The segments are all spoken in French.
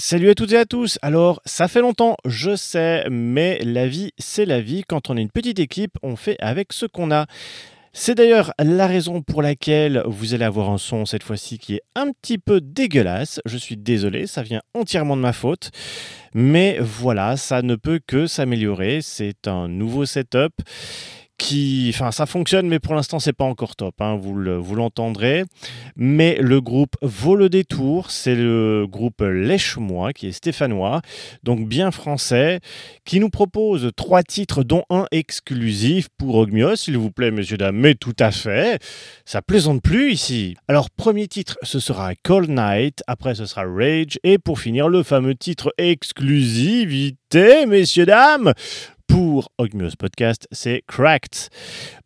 Salut à toutes et à tous. Alors, ça fait longtemps, je sais, mais la vie, c'est la vie. Quand on est une petite équipe, on fait avec ce qu'on a. C'est d'ailleurs la raison pour laquelle vous allez avoir un son cette fois-ci qui est un petit peu dégueulasse. Je suis désolé, ça vient entièrement de ma faute. Mais voilà, ça ne peut que s'améliorer. C'est un nouveau setup qui, enfin, ça fonctionne, mais pour l'instant, c'est pas encore top. Hein, vous, l'entendrez. Mais le groupe vaut le détour. C'est le groupe Lèche-moi, qui est stéphanois, donc bien français, qui nous propose trois titres, dont un exclusif pour Ogmios, s'il vous plaît, messieurs dames. Mais tout à fait. Ça plaisante plus ici. Alors, premier titre, ce sera Cold Night. Après, ce sera Rage. Et pour finir, le fameux titre exclusivité, messieurs dames pour Ogmios Podcast, c'est Cracked.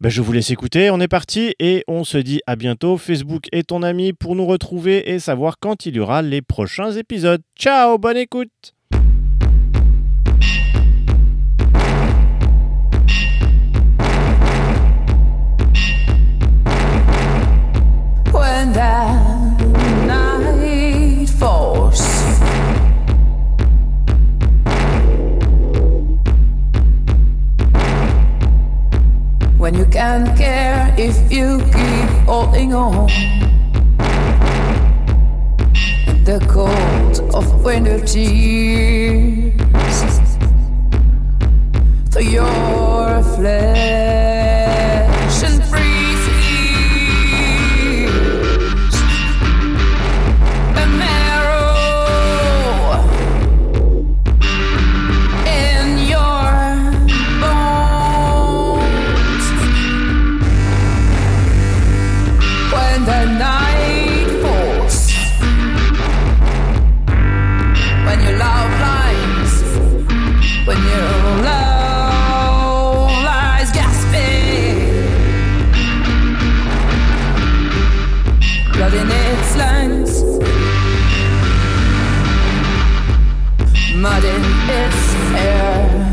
Ben, je vous laisse écouter, on est parti et on se dit à bientôt. Facebook est ton ami pour nous retrouver et savoir quand il y aura les prochains épisodes. Ciao, bonne écoute you can't care if you keep holding on. The cold of winter tears through your flesh it's air.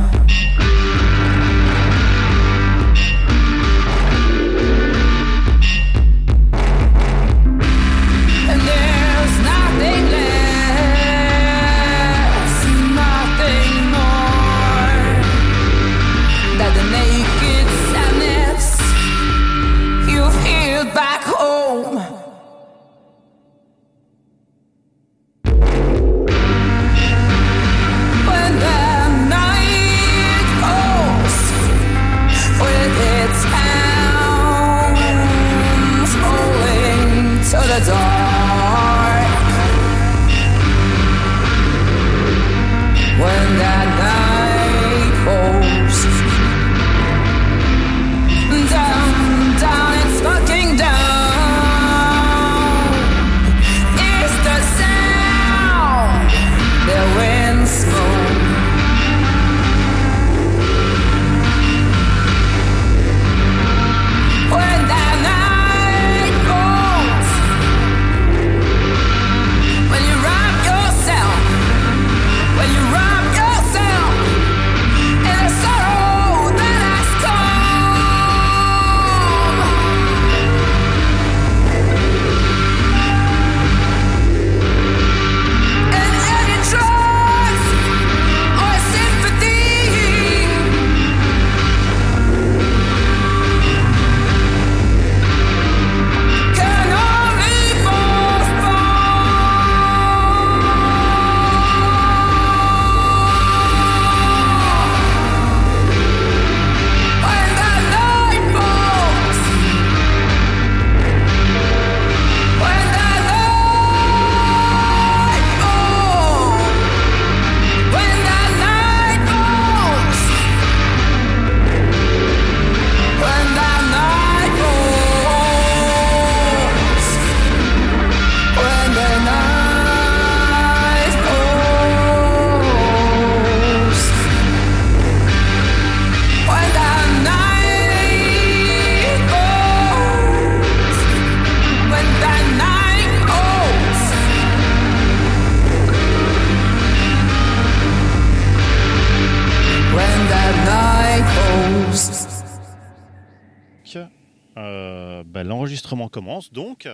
Commence donc.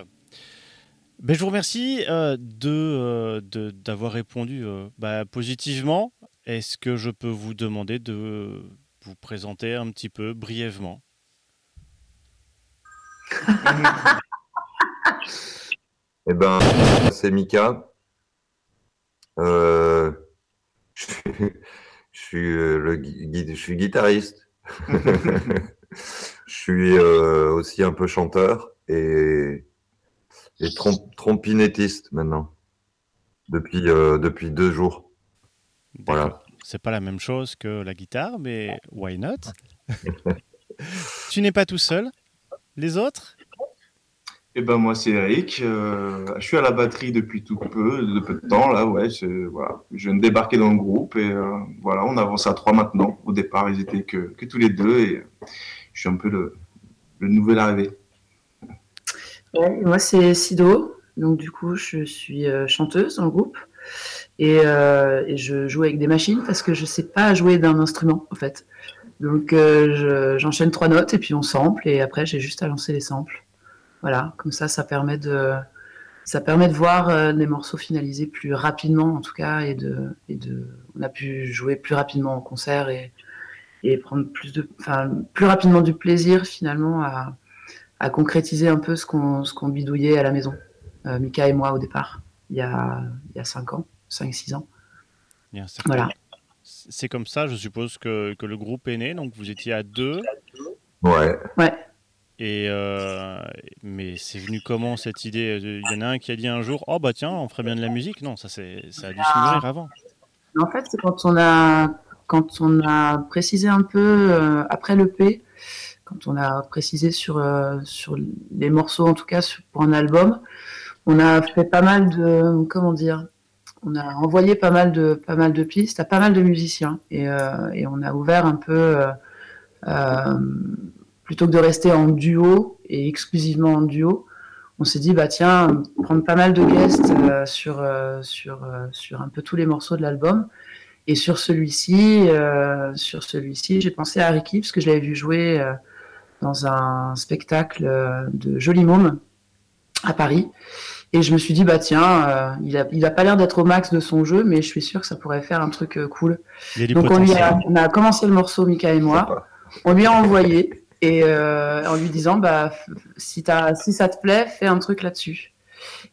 Ben, je vous remercie euh, de, euh, de- d'avoir répondu euh, bah, positivement. Est-ce que je peux vous demander de vous présenter un petit peu brièvement? Eh ben, c'est Mika. Euh, je suis, je suis, le gui- gui- je suis guitariste. je suis euh, aussi un peu chanteur et, et trom- trompinettiste maintenant depuis euh, depuis deux jours. Voilà. C'est pas la même chose que la guitare, mais why not? Tu n'es pas tout seul Les autres? Eh ben moi c'est Eric, euh, je suis à la batterie depuis tout peu, de peu de temps là, ouais, voilà. je viens de débarquer dans le groupe et euh, voilà, on avance à trois maintenant. Au départ ils étaient que, que tous les deux et je suis un peu le, le nouvel arrivé. Moi, c'est Sido. Donc, du coup, je suis euh, chanteuse dans le groupe. Et, euh, et je joue avec des machines parce que je sais pas jouer d'un instrument, en fait. Donc, euh, je- j'enchaîne trois notes et puis on sample. Et après, j'ai juste à lancer les samples. Voilà, comme ça, ça permet de, ça permet de voir des morceaux finalisés plus rapidement, en tout cas. Et de, et de, on a pu jouer plus rapidement en concert et, et prendre plus, de, plus rapidement du plaisir, finalement, à à concrétiser un peu ce qu'on ce qu'on bidouillait à la maison, euh, Mika et moi au départ, il y a, il y a 5 ans, 5-6 ans. Certain. Voilà. C'est comme ça, je suppose, que, que le groupe est né. Donc vous étiez à deux. Ouais. Et euh, mais c'est venu comment cette idée? Il y en a un qui a dit un jour Oh bah tiens, on ferait bien de la musique. Non, ça, c'est, ça a dû se mûrir avant. En fait, c'est quand on a quand on a précisé un peu euh, après l'EP, quand on a précisé sur euh, sur les morceaux en tout cas pour un album, on a fait pas mal de comment dire, on a envoyé pas mal de pas mal de pistes à pas mal de musiciens et, euh, et on a ouvert un peu euh, plutôt que de rester en duo et exclusivement en duo, on s'est dit bah tiens prendre pas mal de guests sur sur sur un peu tous les morceaux de l'album. Et sur celui-ci sur celui-ci j'ai pensé à Ricky parce que je l'avais vu jouer dans un spectacle euh, de Joli Môme à Paris. Et je me suis dit bah tiens euh, il a il a pas l'air d'être au max de son jeu mais je suis sûr que ça pourrait faire un truc euh, cool. Donc on, lui a, on a commencé le morceau Mika et moi. On lui a envoyé et euh, en lui disant bah si t'as si ça te plaît fais un truc là-dessus.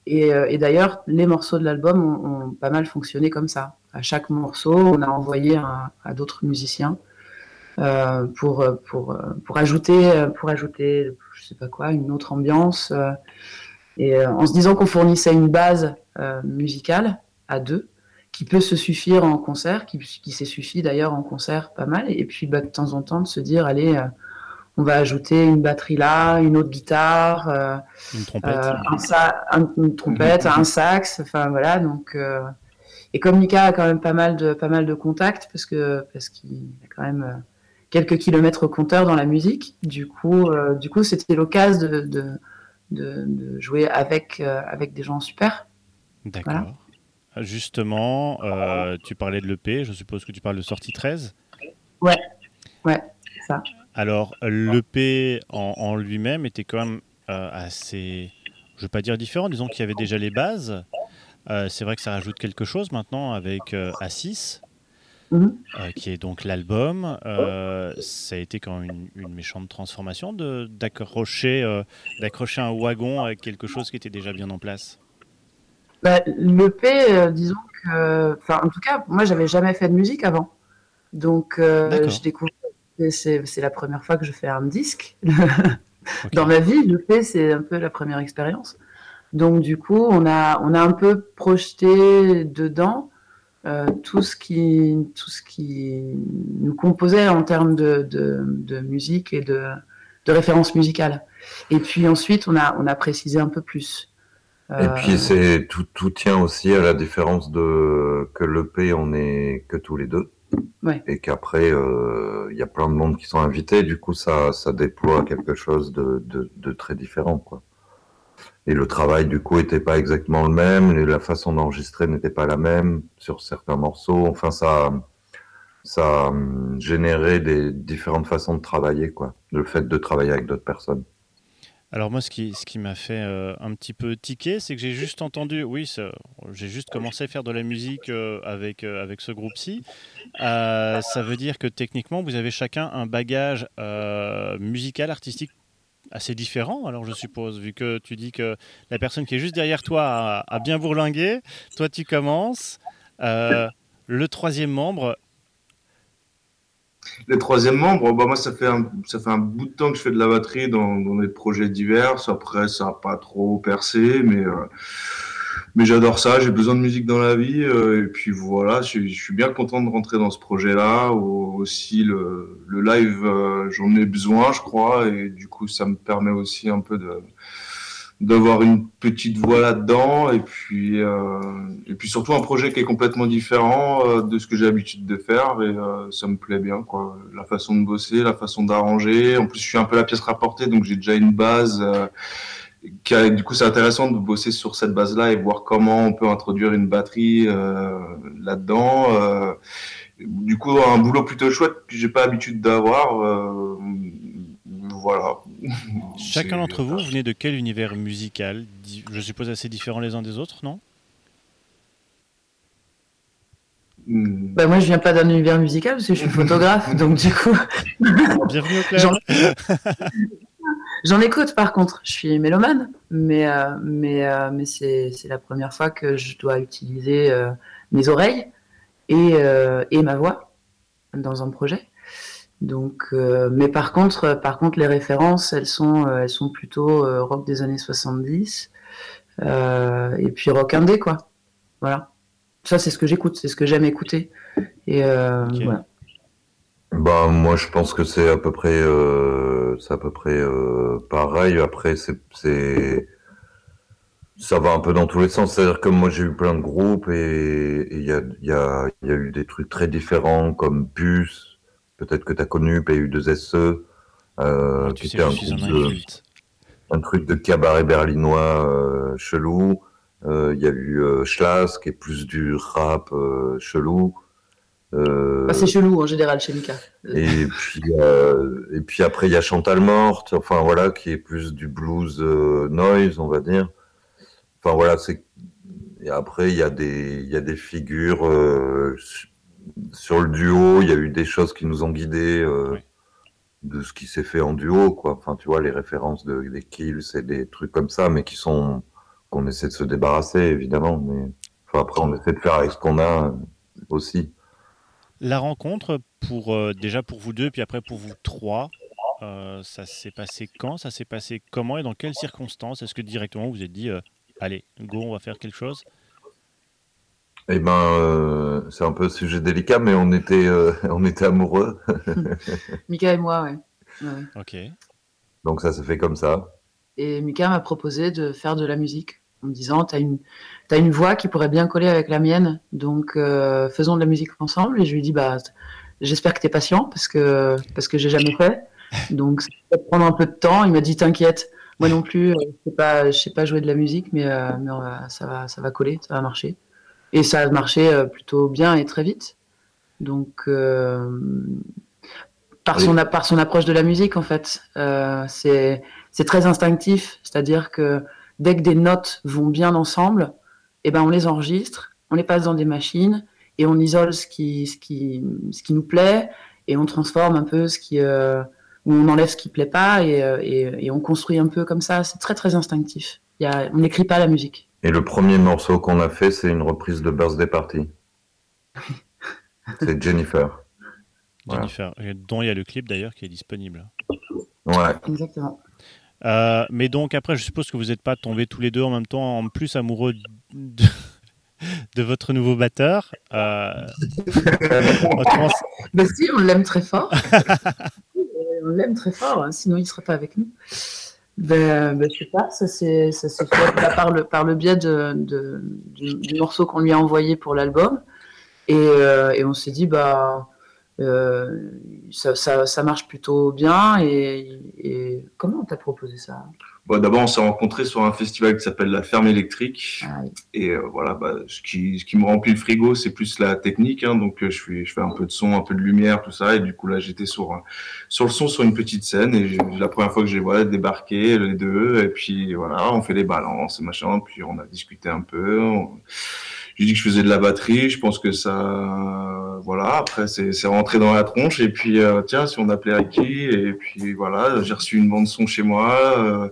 Et, et d'ailleurs les morceaux de l'album ont, ont pas mal fonctionné comme ça. À chaque morceau on a envoyé un- à d'autres musiciens pour pour pour ajouter pour ajouter je sais pas quoi une autre ambiance euh, et euh, en se disant qu'on fournissait une base euh, musicale à deux qui peut se suffire en concert, qui, qui s'est suffi d'ailleurs en concert pas mal, et puis bah, de temps en temps de se dire, allez, euh, on va ajouter une batterie là, une autre guitare, euh, Une trompette. euh, un sa- un- une trompette, un sax, enfin voilà. Donc, euh, et comme Mika a quand même pas mal de pas mal de contacts parce que parce qu'il a quand même euh, quelques kilomètres au compteur dans la musique. Du coup, euh, du coup, c'était l'occasion de, jouer avec euh, avec des gens super. D'accord. Ah, justement, euh, tu parlais de l'EP. Je suppose que tu parles de sortie 13. Ouais, ouais, ça. Alors l'EP en, en lui-même était quand même assez, je ne veux pas dire différent. Disons qu'il y avait déjà les bases. c'est vrai que ça rajoute quelque chose maintenant avec A6. Mhm. Qui est donc l'album. Euh, ça a été quand même une, méchante transformation d'accrocher euh, d'accrocher un wagon à quelque chose qui était déjà bien en place. Bah, L'EP, euh, disons que. En tout cas, moi, j'avais jamais fait de musique avant. Donc, je découvre. C'est la première fois que je fais un disque. Dans ma vie, l'EP, c'est un peu la première expérience. Donc, du coup, on a, on a un peu projeté dedans euh, tout ce qui, tout ce qui nous composait en termes de, de, de musique et de, de références musicales. Et puis ensuite, on a, on a précisé un peu plus. Et Euh, puis c'est tout, tout tient aussi à la différence de que l'EP on est que tous les deux. Ouais. Et qu'après euh, il y a plein de monde qui sont invités, du coup ça ça déploie quelque chose de, de, de très différent quoi. Et le travail du coup était pas exactement le même, la façon d'enregistrer n'était pas la même sur certains morceaux. Enfin ça ça hum, générait des différentes façons de travailler quoi. Le fait de travailler avec d'autres personnes. Alors moi, ce qui, ce qui m'a fait euh, un petit peu tiquer, c'est que j'ai juste entendu, oui, j'ai juste commencé à faire de la musique euh, avec, euh, avec ce groupe-ci. Ça veut dire que techniquement, vous avez chacun un bagage musical, artistique assez différent, alors je suppose, vu que tu dis que la personne qui est juste derrière toi a, bien bourlingué, toi tu commences. Euh, le troisième membre, Les troisième membres, bah moi ça fait un, ça fait un bout de temps que je fais de la batterie dans, dans des projets divers. Après ça n'a pas trop percé, mais euh, mais j'adore ça. J'ai besoin de musique dans la vie euh, et puis voilà, je, suis- bien content de rentrer dans ce projet-là. Au- Aussi le, live, euh, j'en ai besoin, je crois, et du coup ça me permet aussi un peu de d'avoir une petite voix là-dedans et puis euh, et puis surtout un projet qui est complètement différent de ce que j'ai l'habitude de faire et ça me plaît bien quoi la façon de bosser la façon d'arranger en plus je suis un peu la pièce rapportée donc j'ai déjà une base a- du coup c'est intéressant de bosser sur cette base là et voir comment on peut introduire une batterie euh, là-dedans euh, du coup un boulot plutôt chouette que j'ai pas l'habitude d'avoir euh, voilà. Chacun d'entre vous venez de quel univers musical? Je suppose assez différents les uns des autres, non? Hmm. Bah, moi, je viens pas d'un univers musical parce que je suis photographe, donc du coup, Bienvenue au club. J'en- écoute par contre. Je suis mélomane, mais, euh, mais, euh, mais c'est c'est la première fois que je dois utiliser euh, mes oreilles et, euh, et ma voix dans un projet. Donc, euh, mais par contre, par contre, les références, elles sont, elles sont plutôt euh, rock des années 70 euh, et puis rock indé, quoi. Voilà. Ça, c'est ce que j'écoute, c'est ce que j'aime écouter. Et euh, voilà. Bah, moi, je pense que c'est à peu près, euh, c'est à peu près euh, pareil. Après, c'est, ça va un peu dans tous les sens. C'est-à-dire que moi, j'ai eu plein de groupes et il y a, il y a, il y a eu des trucs très différents comme Puce, peut-être que tu as connu, PU2SE, euh, Ah, tu qui sais, un groupe de, un truc de cabaret berlinois euh, chelou. Euh, Il y a eu Schlass, qui est plus du rap chelou. Euh, Bah, c'est chelou en général chez Mika. et puis, euh, et puis après, il y a Chantal Morte, enfin voilà, qui est plus du blues euh, noise, on va dire. Enfin voilà, c'est. Et après, il y a des, il y a des figures euh, su- sur le duo. Il y a eu des choses qui nous ont guidés euh, Oui. de ce qui s'est fait en duo, quoi. Enfin, tu vois, les références de, des kills et des trucs comme ça, mais qui sont qu'on essaie de se débarrasser, évidemment. Mais enfin, après, on essaie de faire avec ce qu'on a euh, aussi. La rencontre, pour, euh, déjà pour vous deux, puis après pour vous trois, euh, ça s'est passé quand? Ça s'est passé comment et dans quelles circonstances? Est-ce que directement vous vous êtes dit, euh, allez, go, on va faire quelque chose? Eh ben, euh, c'est un peu sujet délicat, mais on était, euh, on était amoureux, Mika et moi. Ouais, ouais. Ok. donc ça s'est fait comme ça. Et Mika m'a proposé de faire de la musique en me disant T'as une, t'as une voix qui pourrait bien coller avec la mienne, donc euh, faisons de la musique ensemble. Et je lui dit bah, J'espère que tu es patient parce que, parce que j'ai jamais fait. Donc ça va prendre un peu de temps. Il m'a dit T'inquiète, moi non plus, euh, je sais pas, je sais pas jouer de la musique, mais, euh, mais va- ça, va, ça va coller, ça va marcher. Et ça a marché plutôt bien et très vite. Donc, euh, par, Oui. son, par son approche de la musique, en fait, euh, c'est c'est très instinctif. C'est-à-dire que dès que des notes vont bien ensemble, eh ben, on les enregistre, on les passe dans des machines et on isole ce qui, ce qui, ce qui nous plaît et on transforme un peu ce qui. euh, ou on enlève ce qui plaît pas et, euh, et, et on construit un peu comme ça. C'est très, très instinctif. Il y a, on n'écrit pas la musique. Et le premier morceau qu'on a fait, c'est une reprise de Birthday Party. C'est Jennifer. Jennifer, dont il y a le clip d'ailleurs qui est disponible. Ouais. Exactement. Euh, mais donc après, je suppose que vous n'êtes pas tombés tous les deux en même temps, en plus amoureux de, de votre nouveau batteur. Euh, autrement, Ben si, on l'aime très fort. on l'aime très fort, hein, sinon il ne serait pas avec nous. Ben, ben, je sais pas, ça s'est fait bah, par, le, par le biais de, de- du, du morceau qu'on lui a envoyé pour l'album. Et, euh, et on s'est dit, bah, euh, ça, ça, ça marche plutôt bien. Et, et comment on t'a proposé ça? Bon, D'abord, on s'est rencontrés sur un festival qui s'appelle la Ferme électrique. Ah oui. Et euh, voilà, bah, ce, qui, ce qui me remplit le frigo, c'est plus la technique. Hein, donc, euh, je fais, je fais un peu de son, un peu de lumière, tout ça. Et du coup, là, j'étais sur, sur le son, sur une petite scène. Et j'ai- la première fois que je les vois débarquer, les deux. Et puis, voilà, on fait des balances, machin. Puis, on a discuté un peu. On- J'ai dit que je faisais de la batterie. Je pense que ça, voilà. Après, c'est c'est rentré dans la tronche. Et puis, euh, tiens, si on appelait Ricky. Et puis, voilà, j'ai reçu une bande son chez moi. Euh,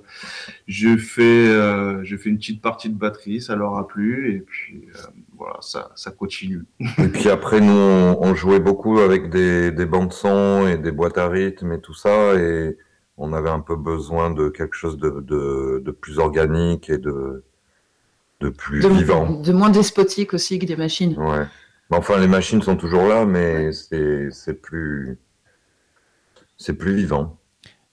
je fais, euh, je fais une petite partie de batterie. Ça leur a plu. Et puis, euh, voilà, ça, ça continue. Et puis après, nous, on, on jouait beaucoup avec des, des bandes son et des boîtes à rythme et tout ça, et on avait un peu besoin de quelque chose de, de, de plus organique et de, de plus de, vivant. de moins despotique aussi que des machines. Ouais. Mais Enfin, les machines sont toujours là, mais c'est c'est plus c'est plus vivant.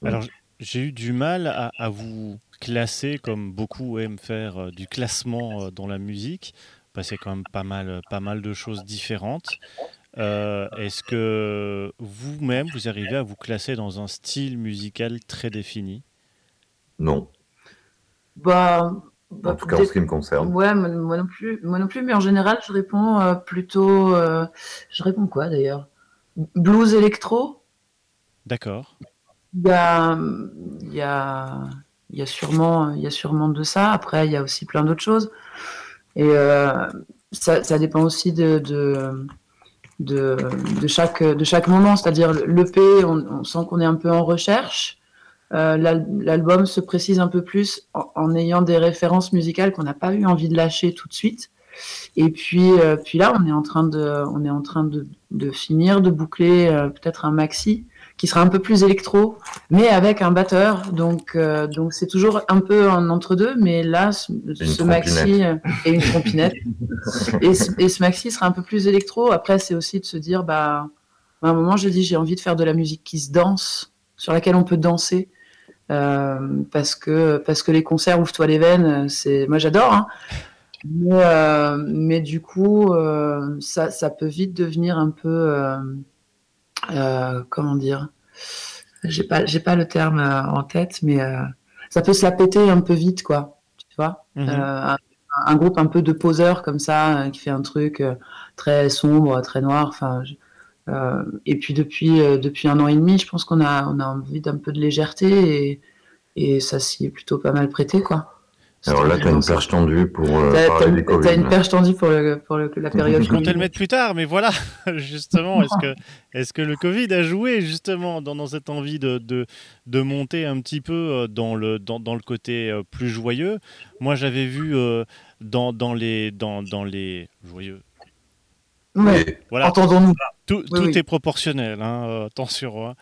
Alors, j'ai eu du mal à, à vous classer comme beaucoup aiment faire euh, du classement euh, dans la musique, parce qu'il y a quand même pas mal, pas mal de choses différentes. Euh, Est-ce que vous-même, vous arrivez à vous classer dans un style musical très défini? Non. Bah, bah, En tout cas, en ce qui me concerne. Ouais, moi, moi non plus, moi non plus, mais en général, je réponds euh, plutôt. euh, je réponds quoi d'ailleurs? Blues électro. D'accord. Il y a, il y a, il y a sûrement, il y a sûrement de ça. Après, il y a aussi plein d'autres choses. Et euh, ça, ça dépend aussi de, de, de, de chaque, de chaque moment. C'est-à-dire l'EP, on, on sent qu'on est un peu en recherche. Euh, l'al- L'album se précise un peu plus en, en ayant des références musicales qu'on n'a pas eu envie de lâcher tout de suite. Et puis, euh, puis là, on est en train de, on est en train de, de finir, de boucler euh, peut-être un maxi qui sera un peu plus électro, mais avec un batteur. Donc, euh, donc c'est toujours un peu en entre-deux, mais là, ce, ce maxi euh, et une trompinette. et, ce, et ce maxi sera un peu plus électro. Après, c'est aussi de se dire, bah, à un moment, je dis, j'ai envie de faire de la musique qui se danse, sur laquelle on peut danser. Euh, parce que parce que les concerts ouvre-toi les veines c'est moi j'adore hein. mais, euh, mais du coup euh, ça, ça peut vite devenir un peu euh, euh, comment dire? J'ai pas j'ai pas le terme euh, en tête mais ça peut se la péter un peu vite quoi tu vois? Euh, un, un groupe un peu de poseur comme ça qui fait un truc très sombre très noir enfin et puis depuis depuis un an et demi je pense qu'on a on a envie d'un peu de légèreté et et ça s'y est plutôt pas mal prêté quoi Alors là, tu as une perche tendue pour euh, T'as- parler t'as- des Covid. T'as une perche tendue pour, le, pour le- la période. Je comptais le mettre plus tard, mais voilà, justement, est-ce que, est que le Covid a joué justement dans, dans cette envie de, de, de monter un petit peu euh, dans le, dans, dans le côté euh, plus joyeux? Moi, j'avais vu euh, dans, dans, les, dans, dans les joyeux. Ouais, Voilà, Entendons-nous. tout, Oui, tout oui. est proportionnel, hein, euh, attention. hein.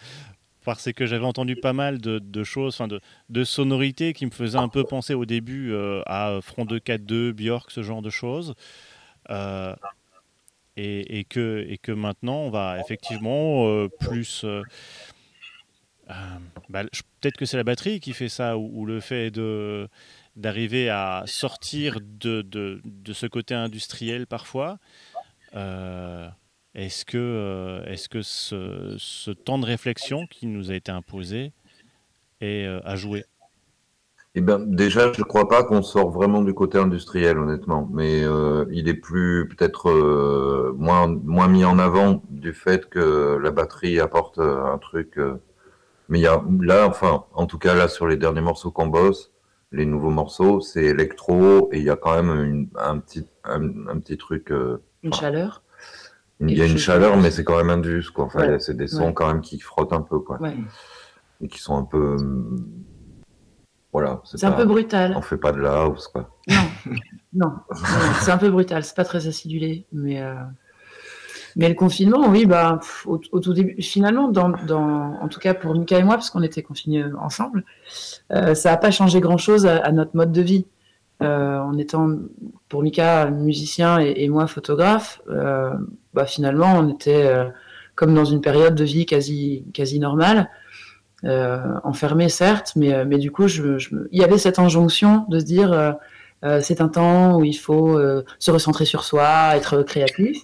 Parce que j'avais entendu pas mal de, choses, de, de sonorités qui me faisaient un peu penser au début euh, à Front 242, Björk, ce genre de choses. Euh, et, que, maintenant, on va effectivement euh, plus. euh, euh, bah, Peut-être que c'est la batterie qui fait ça, ou, le fait d'arriver à sortir de, de ce côté industriel parfois. Est-ce que, euh, est-ce que ce, ce temps de réflexion qui nous a été imposé est euh, à jouer? Eh ben, déjà, je ne crois pas qu'on sort vraiment du côté industriel, honnêtement. Mais euh, il est plus peut-être euh, moins moins mis en avant du fait que la batterie apporte un truc. euh, Mais il y a là, enfin, en tout cas là sur les derniers morceaux qu'on bosse, les nouveaux morceaux, c'est électro et il y a quand même une- un petit un, un petit truc. euh, Une chaleur. Il y a une chaleur, mais c'est quand même indus, quoi. Enfin, Ouais. c'est des sons Ouais. quand même qui frottent un peu, quoi, Ouais. et qui sont un peu. hum, Voilà. C'est un peu brutal. On fait pas de la house, quoi. Non, non, c'est un peu brutal. C'est pas très acidulé, mais euh, mais le confinement, oui, bah au, au tout début, finalement, dans, dans, en tout cas pour Mika et moi, parce qu'on était confinés ensemble, euh, ça n'a pas changé grand-chose à, à notre mode de vie. Euh, en étant pour Mika musicien et, moi photographe, euh, bah finalement, on était euh, comme dans une période de vie quasi quasi normale. Euh, certes, mais, mais du coup, il y avait cette injonction de se dire, c'est un temps où il faut se recentrer sur soi, être créatif.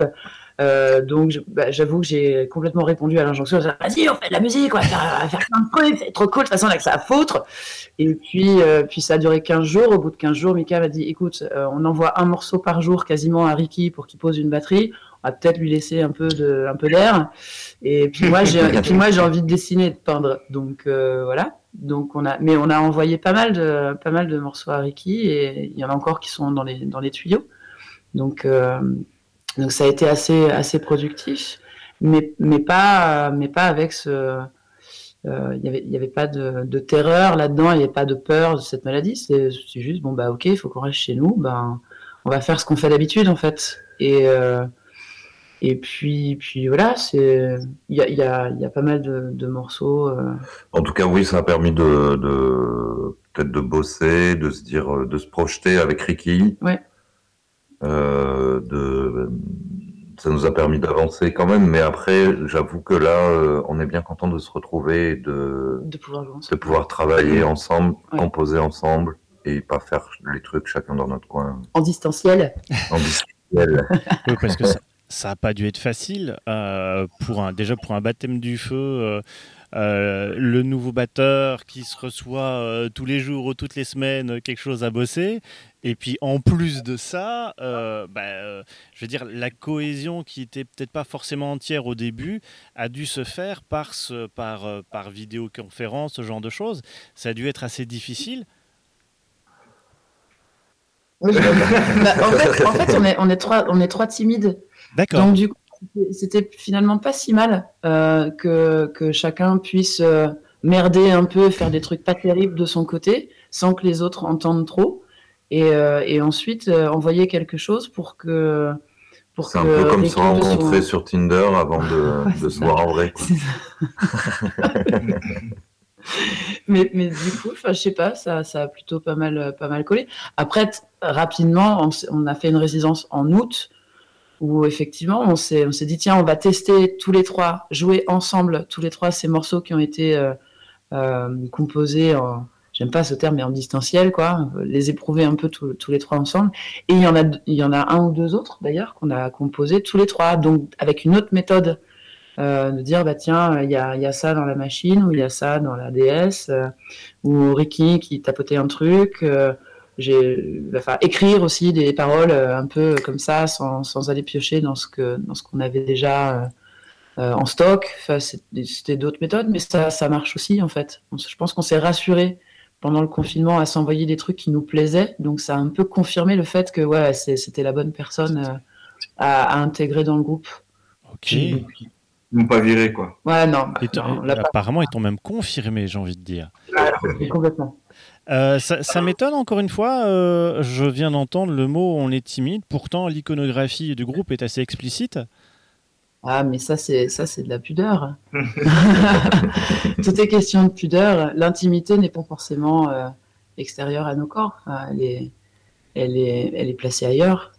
Euh, donc, bah, j'avoue que j'ai complètement répondu à l'injonction. Vas-y, on fait de la musique, on va faire, on va faire plein de trucs, c'est trop cool. De toute façon, on a que ça à foutre. Et puis, euh, puis ça a duré 15 jours. Au bout de 15 jours, Mika m'a dit Écoute, euh, on envoie un morceau par jour quasiment à Ricky pour qu'il pose une batterie. On va peut-être lui laisser un peu de, un peu d'air. Et puis moi, j'ai, puis moi, j'ai envie de dessiner et de peindre. Donc voilà. Donc on a, mais on a envoyé pas mal de, pas mal de morceaux à Ricky et il y en a encore qui sont dans les, dans les tuyaux. Donc, donc ça a été assez, assez productif, mais, mais pas, mais pas avec ce, euh, il y avait, il y avait pas de, de terreur là-dedans, il n'y avait pas de peur de cette maladie. C'est juste bon bah ok, il faut qu'on reste chez nous. Ben, on va faire ce qu'on fait d'habitude en fait. Et euh, et puis, puis voilà, il y a, y, a, y a pas mal de, de morceaux. euh, En tout cas, oui, ça a permis de, de peut-être de bosser, de se dire, euh, de se projeter avec Ricky. Ouais. Euh, de, ça nous a permis d'avancer quand même, mais après, j'avoue que là, euh, on est bien content de se retrouver et de, de pouvoir de travailler ensemble, Ouais. composer ensemble et pas faire les trucs chacun dans notre coin En distanciel. en distanciel. Oui, parce que ça ça a pas dû être facile euh, pour un déjà pour un baptême du feu. euh, euh, le nouveau batteur qui se reçoit euh, tous les jours ou toutes les semaines euh, quelque chose à bosser. Et puis en plus de ça euh, bah, je veux dire la cohésion qui était peut-être pas forcément entière au début a dû se faire par ce, par par vidéoconférence ce genre de choses. Ça a dû être assez difficile. Bah, en, fait, en fait, on est, on est trois, on est trois timides. d'accord. Donc du coup, c'était- finalement pas si mal euh, que, que chacun puisse euh, merder un peu, faire des trucs pas terribles de son côté, sans que les autres entendent trop, et, euh, et ensuite envoyer quelque chose pour que pour C'est un peu comme se rencontrer sur Tinder avant de, Ouais, de c'est se ça. voir en vrai. mais, mais du coup, je sais pas, ça, ça a plutôt pas mal, pas mal collé. Après, rapidement, on a fait une résidence en août où effectivement, on s'est, dit tiens, on va tester tous les trois, jouer ensemble tous les trois ces morceaux qui ont été euh, euh, composés en, j'aime pas ce terme, mais en distanciel, quoi, les éprouver un peu tous les trois ensemble. Et il y en a, il y en a un ou deux autres d'ailleurs qu'on a composés tous les trois, donc avec une autre méthode euh, de dire bah tiens il y a, y a ça dans la machine ou il y a ça dans la DS ou Ricky qui tapotait un truc j'ai enfin écrire aussi des paroles euh, un peu comme ça sans, sans aller piocher dans ce que dans ce qu'on avait déjà euh, euh, en stock. Enfin, c'était d'autres méthodes mais ça ça marche aussi en fait. Je pense qu'on s'est rassuré pendant le confinement à s'envoyer des trucs qui nous plaisaient. Donc ça a un peu confirmé le fait que ouais c'était la bonne personne euh, à, à intégrer dans le groupe. Ok. Ils pas viré, quoi. ouais non, Et apparemment ils t'ont même confirmé j'ai envie de dire. Complètement Euh, ça ça m'étonne encore une fois, euh, je viens d'entendre le mot on est timide, pourtant l'iconographie du groupe est assez explicite. Ah, mais ça, c'est ça, c'est de la pudeur. Tout est question de pudeur. L'intimité n'est pas forcément euh, extérieure à nos corps. Elle est, elle est, elle est placée ailleurs.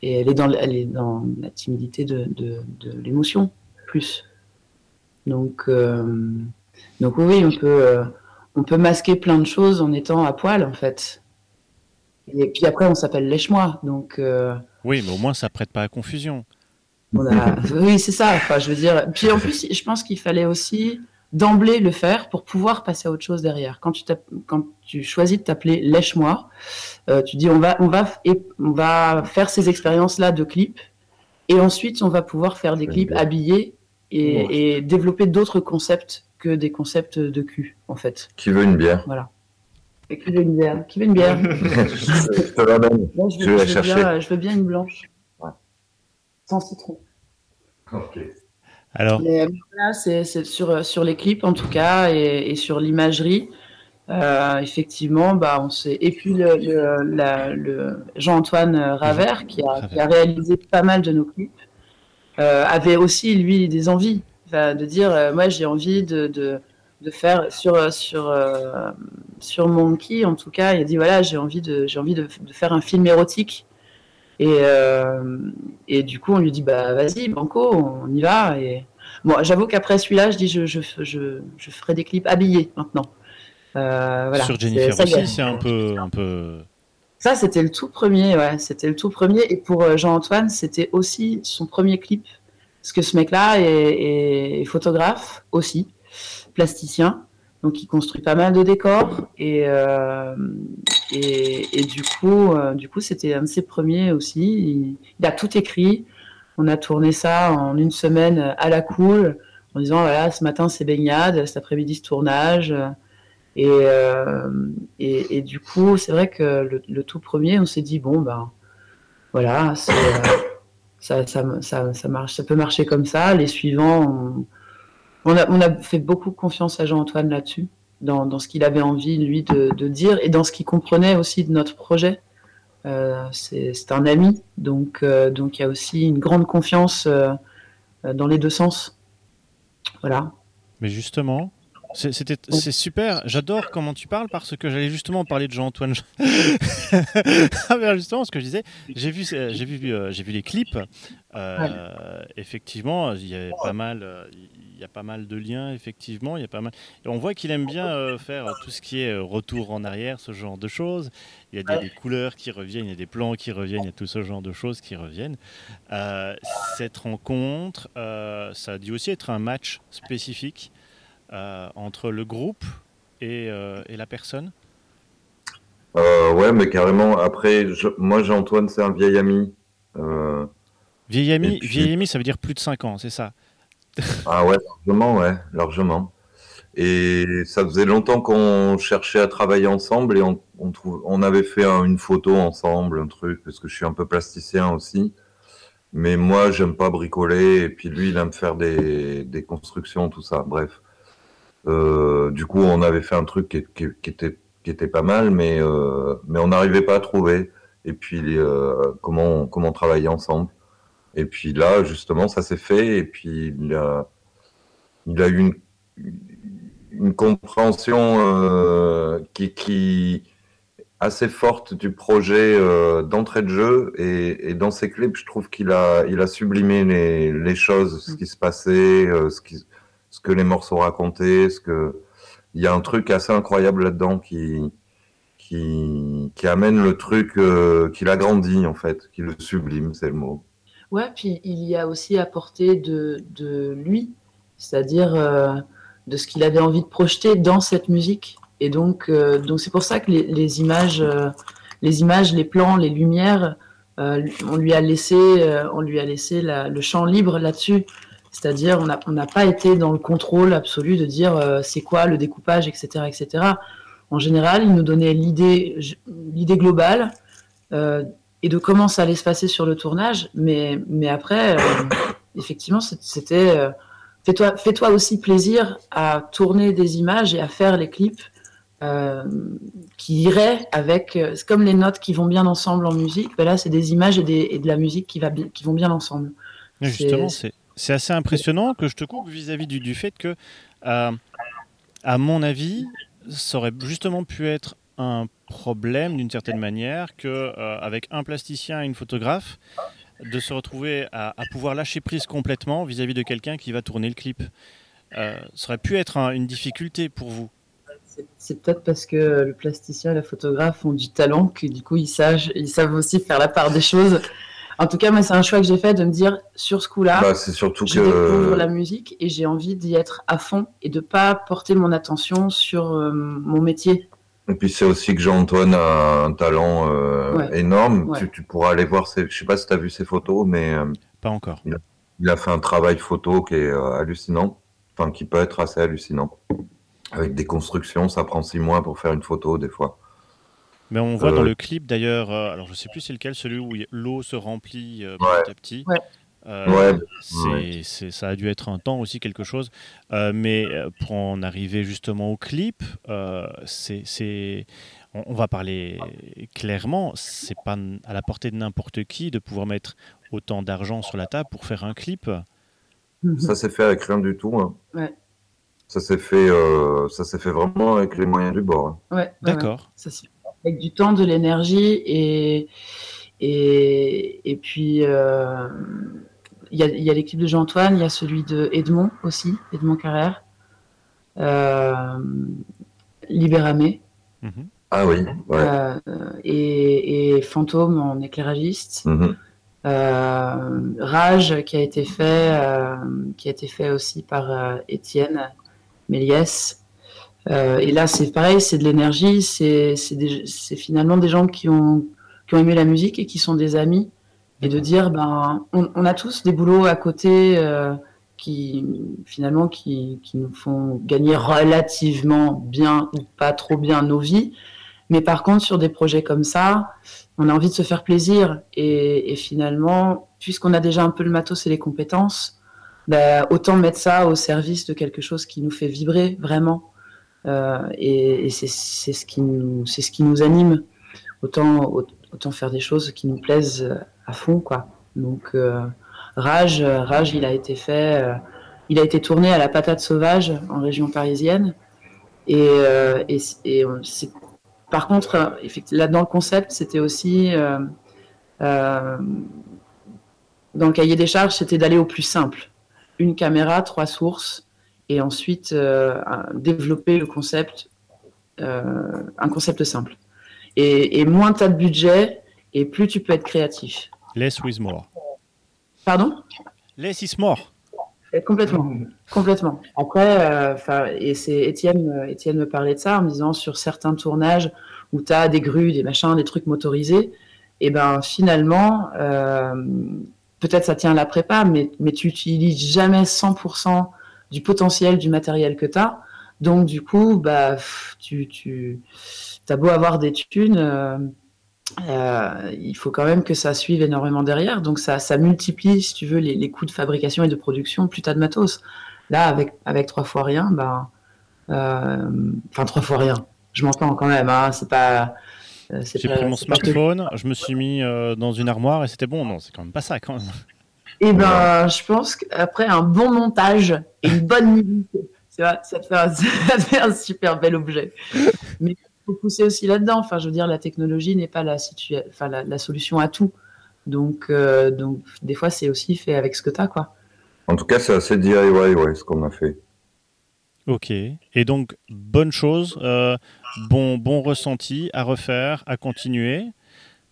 Et elle est dans, elle est dans la timidité de, de, de l'émotion, plus. Donc, donc oui, on peut, on peut masquer plein de choses en étant à poil, en fait. Et puis après, on s'appelle lèche-moi. Donc, euh, Oui, mais au moins ça prête pas à confusion. on a- Oui, c'est ça. Enfin, je veux dire. Puis en plus, je pense qu'il fallait aussi d'emblée le faire pour pouvoir passer à autre chose derrière. Quand tu, t'app- quand tu choisis de t'appeler Lèche-moi, euh, tu dis on va, on, va, on va faire ces expériences-là de clips et ensuite on va pouvoir faire des clips habillés et développer d'autres concepts que des concepts de cul, en fait. Qui veut une bière Voilà. Et qui veut une bière Qui veut une bière Je te la donne. Moi, Je vais la veux chercher. bien, je veux bien une blanche. Ouais. Sans citron. Alors, Mais euh, voilà, c'est c'est sur, sur les clips en tout cas et, et sur l'imagerie. euh, effectivement, bah, on s'est. Et puis le, le- la- le Jean-Antoine Ravert, qui a, qui a réalisé pas mal de nos clips, euh, avait aussi lui des envies, de dire euh, moi j'ai envie de, de, de faire sur sur euh, sur Monkey en tout cas, il a dit voilà j'ai envie de j'ai envie de, de faire un film érotique. Et, euh, et du coup, on lui dit bah vas-y, Banco, on y va. Et bon, j'avoue qu'après celui-là, je dis je, je, je, je ferai des clips habillés maintenant. Euh, voilà. sur Jennifer ça aussi, c'est un peu, un peu. Ça, c'était le tout premier, ouais. C'était le tout premier. Et pour euh, Jean-Antoine, c'était aussi son premier clip. Parce que ce mec-là est, photographe aussi, plasticien. Donc, il construit pas mal de décors. Et, euh, du coup, euh, du coup, c'était un de ses premiers aussi. Il, a tout écrit. On a tourné ça en une semaine à la cool, en disant voilà, ce matin c'est baignade, cet après-midi c'est tournage. Et, euh, du coup, c'est vrai que le, le tout premier, on s'est dit bon ben voilà, c'est, ça, ça, ça, marche, ça peut marcher comme ça. Les suivants, on, a, on a fait beaucoup confiance à Jean-Antoine là-dessus, dans, dans ce qu'il avait envie lui de, dire et dans ce qu'il comprenait aussi de notre projet. Euh, c'est un ami, donc euh, donc il y a aussi une grande confiance euh, dans les deux sens. Voilà. Mais justement, c'était- c'est super. J'adore comment tu parles parce que j'allais justement parler de Jean-Antoine. Ah, justement, ce que je disais, j'ai vu, euh, j'ai vu, euh, j'ai vu les clips. Euh, Effectivement, il y a pas mal, il y a pas mal de liens. Effectivement, il y a pas mal. Et on voit qu'il aime bien faire tout ce qui est retour en arrière, ce genre de choses. Il y a des, des couleurs qui reviennent, il y a des plans qui reviennent, il y a tout ce genre de choses qui reviennent. Euh, cette rencontre, euh, ça a dû aussi être un match spécifique entre le groupe et, euh, et la personne. Euh, ouais, mais carrément. Après, je- moi, Jean-Antoine, c'est un vieil ami. Euh, Vieil ami, puis- vieil ami, ça veut dire plus de 5 ans, c'est ça ah ouais, largement, ouais, largement. Et ça faisait longtemps qu'on cherchait à travailler ensemble et on, on, on avait fait un- une photo ensemble, un truc, parce que je suis un peu plasticien aussi. Mais moi, j'aime pas bricoler et puis lui, il aime faire des, des constructions, tout ça. Bref. Euh, du coup, on avait fait un truc qui, qui- qui était, qui était pas mal, mais, euh, mais on n'arrivait pas à trouver. Et puis, euh, comment, comment travailler ensemble. Et puis là, justement, ça s'est fait. Et puis, il a, il a eu une, une compréhension qui, qui assez forte du projet euh, d'entrée de jeu. Et, et dans ses clips, je trouve qu'il a, il a sublimé les, les choses, ce qui se passait, euh, ce, qui, ce que les morceaux racontaient. Ce que... Il y a un truc assez incroyable là-dedans qui, qui, amène le truc, euh, qui l'agrandit en fait, qui le sublime, c'est le mot. Ouais, puis il y a aussi apporté de, de lui, c'est-à-dire euh, de ce qu'il avait envie de projeter dans cette musique. Et donc, euh, donc c'est pour ça que les, images, les images, les plans, les lumières, on lui a laissé, on lui a laissé la- le champ libre là-dessus. C'est-à-dire, on n'a pas été dans le contrôle absolu de dire euh, c'est quoi le découpage, etc., etc. En général, il nous donnait l'idée, l'idée globale. euh, et de comment ça allait se passer sur le tournage. Mais, mais après, euh, effectivement, c'était fais-toi fais-toi aussi plaisir à tourner des images et à faire les clips euh, qui iraient avec. C'est comme les notes qui vont bien ensemble en musique. Ben là, c'est des images et, des, et de la musique qui, va, qui vont bien ensemble. Mais Justement, c'est c'est assez impressionnant que je te coupe vis-à-vis du, fait que, euh, à mon avis, ça aurait justement pu être un problème d'une certaine manière que euh, avec un plasticien et une photographe, de se retrouver à, pouvoir lâcher prise complètement vis-à-vis de quelqu'un qui va tourner le clip. Euh, ça aurait pu être un- une difficulté pour vous. C'est- peut-être parce que le plasticien et la photographe ont du talent que du coup ils savent aussi faire la part des choses. En tout cas, moi, c'est un choix que j'ai fait de me dire sur ce coup-là, Bah, c'est surtout je découvre la musique et j'ai envie d'y être à fond et de pas porter mon attention sur euh, mon métier. Et puis c'est aussi que Jean-Antoine a un talent euh, Ouais. énorme. Ouais. Tu, tu pourras aller voir ses. Je sais pas si tu as vu ses photos, mais euh, Pas encore. il a fait un travail photo qui est euh, hallucinant. Enfin, qui peut être assez hallucinant. Avec des constructions, ça prend six mois pour faire une photo, des fois. Mais on voit Euh, dans le clip d'ailleurs, euh, alors je sais plus c'est lequel, celui où l'eau se remplit euh, Ouais. petit à petit. Ouais. Euh, Ouais, c'est- ouais. c'est- ça a dû être un temps aussi quelque chose. Euh, mais pour en arriver justement au clip, euh, c'est, c'est- on, on va parler clairement, c'est pas à la portée de n'importe qui de pouvoir mettre autant d'argent sur la table pour faire un clip. Ça s'est fait avec rien du tout. hein. Ouais. Ça s'est fait, euh, ça s'est fait vraiment avec les moyens du bord. hein. Ouais, ouais, ouais. D'accord. Ça se fait avec du temps, de l'énergie et et, et puis euh, il y a, il y a l'équipe de Jean-Antoine, il y a celui de Edmond aussi, Edmond Carrère, euh, Libéramé. Mhm. Ah oui, ouais. euh, et, et Fantôme en éclairagiste. Mhm. Euh, Rage qui a été fait, euh, qui a été fait aussi par euh, Étienne Méliès. Euh, et là, c'est pareil, c'est de l'énergie, c'est finalement des gens qui ont, qui ont aimé la musique et qui sont des amis. Et de dire, ben, on, on a tous des boulots à côté euh, qui finalement qui, qui nous font gagner relativement bien ou pas trop bien nos vies. Mais par contre, sur des projets comme ça, on a envie de se faire plaisir. Et, et finalement, puisqu'on a déjà un peu le matos et les compétences, bah, autant mettre ça au service de quelque chose qui nous fait vibrer vraiment. Euh, et et c'est ce, qui nous- c'est ce qui nous anime. Autant, au- autant faire des choses qui nous plaisent à fond. Quoi. Donc, euh, Rage, euh, Rage, il a été fait, euh, il a été tourné à la patate sauvage en région parisienne. Et, euh, et, et par contre, euh, là dans le concept, c'était aussi euh, euh, dans le cahier des charges, c'était d'aller au plus simple. Une caméra, trois sources, et ensuite euh, développer le concept, euh, un concept simple. Et, et moins tu as de budget, et plus tu peux être créatif. Less with more. Pardon? Less is more. Complètement. Complètement. Après, euh, et c'est Étienne, euh, Étienne me parlait de ça en me disant sur certains tournages où tu as des grues, des machins, des trucs motorisés, et ben finalement, euh, peut-être ça tient à la prépa, mais, mais tu utilises jamais 100% du potentiel du matériel que tu as. Donc du coup, bah, tu, tu as beau avoir des thunes, euh, euh, il faut quand même que ça suive énormément derrière. Donc ça, ça multiplie, si tu veux, les, les coûts de fabrication et de production, plus t'as de matos. Là, avec, avec trois fois rien, ben, euh, enfin trois fois rien. Je m'entends quand même. Hein, c'est pas. euh, J'ai pris mon smartphone, je me suis mis dans une armoire et c'était bon. Non, c'est quand même pas ça quand même. Et ben, je pense qu'après un bon montage et une bonne musique, tu vois, ça te fait un, ça te fait un super bel objet. Mais il faut pousser aussi là-dedans. Enfin, je veux dire, la technologie n'est pas la, situa- enfin, la, la solution à tout. Donc, euh, donc, des fois, c'est aussi fait avec ce que tu as, quoi. En tout cas, c'est assez DIY, ouais, ce qu'on a fait. Ok. Et donc, bonne chose, euh, bon, bon ressenti à refaire, à continuer.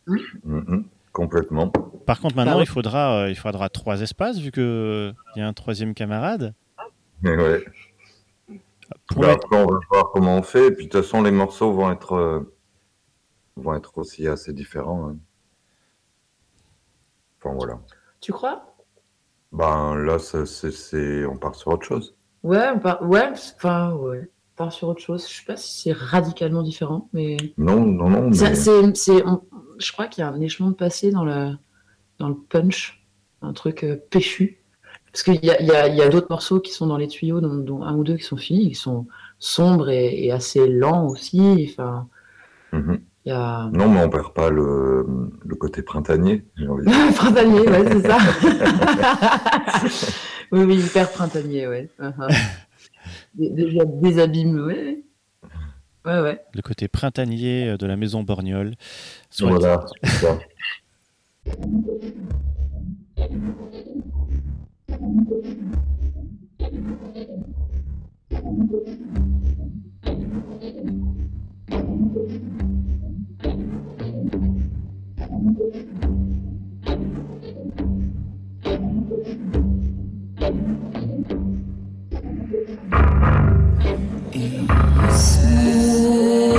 Mhm, Complètement. Par contre, maintenant, Bah ouais. il, faudra, euh, il faudra trois espaces vu qu'il y a un troisième camarade. Mais ouais. Pour Bah, mettre- après, on va voir comment on fait. Et puis, de toute façon, les morceaux vont être, euh, vont être aussi assez différents. hein. Enfin, voilà. Tu crois? Ben, là, c'est- on part sur autre chose. Ouais, on part, ouais, enfin, ouais. Part sur autre chose. Je sais pas si c'est radicalement différent, mais. Non, non, non. Ça, c'est, c'est, on- je crois qu'il y a un échelon de passé dans le, dans le punch, un truc euh, péchu. Parce qu'il y a, y a, y a d'autres morceaux qui sont dans les tuyaux, dont, dont un ou deux qui sont finis, qui sont sombres et, et assez lents aussi. Enfin, Mhm. il y a. Non, mais on perd pas le, le côté printanier, j'ai envie de dire. printanier, ouais, c'est ça. oui, oui, hyper printanier, ouais. Uh-huh. Des, abîmes, ouais. Ouais, ouais. le côté printanier euh, de la maison Borgnole. Soit Voilà, ça. Je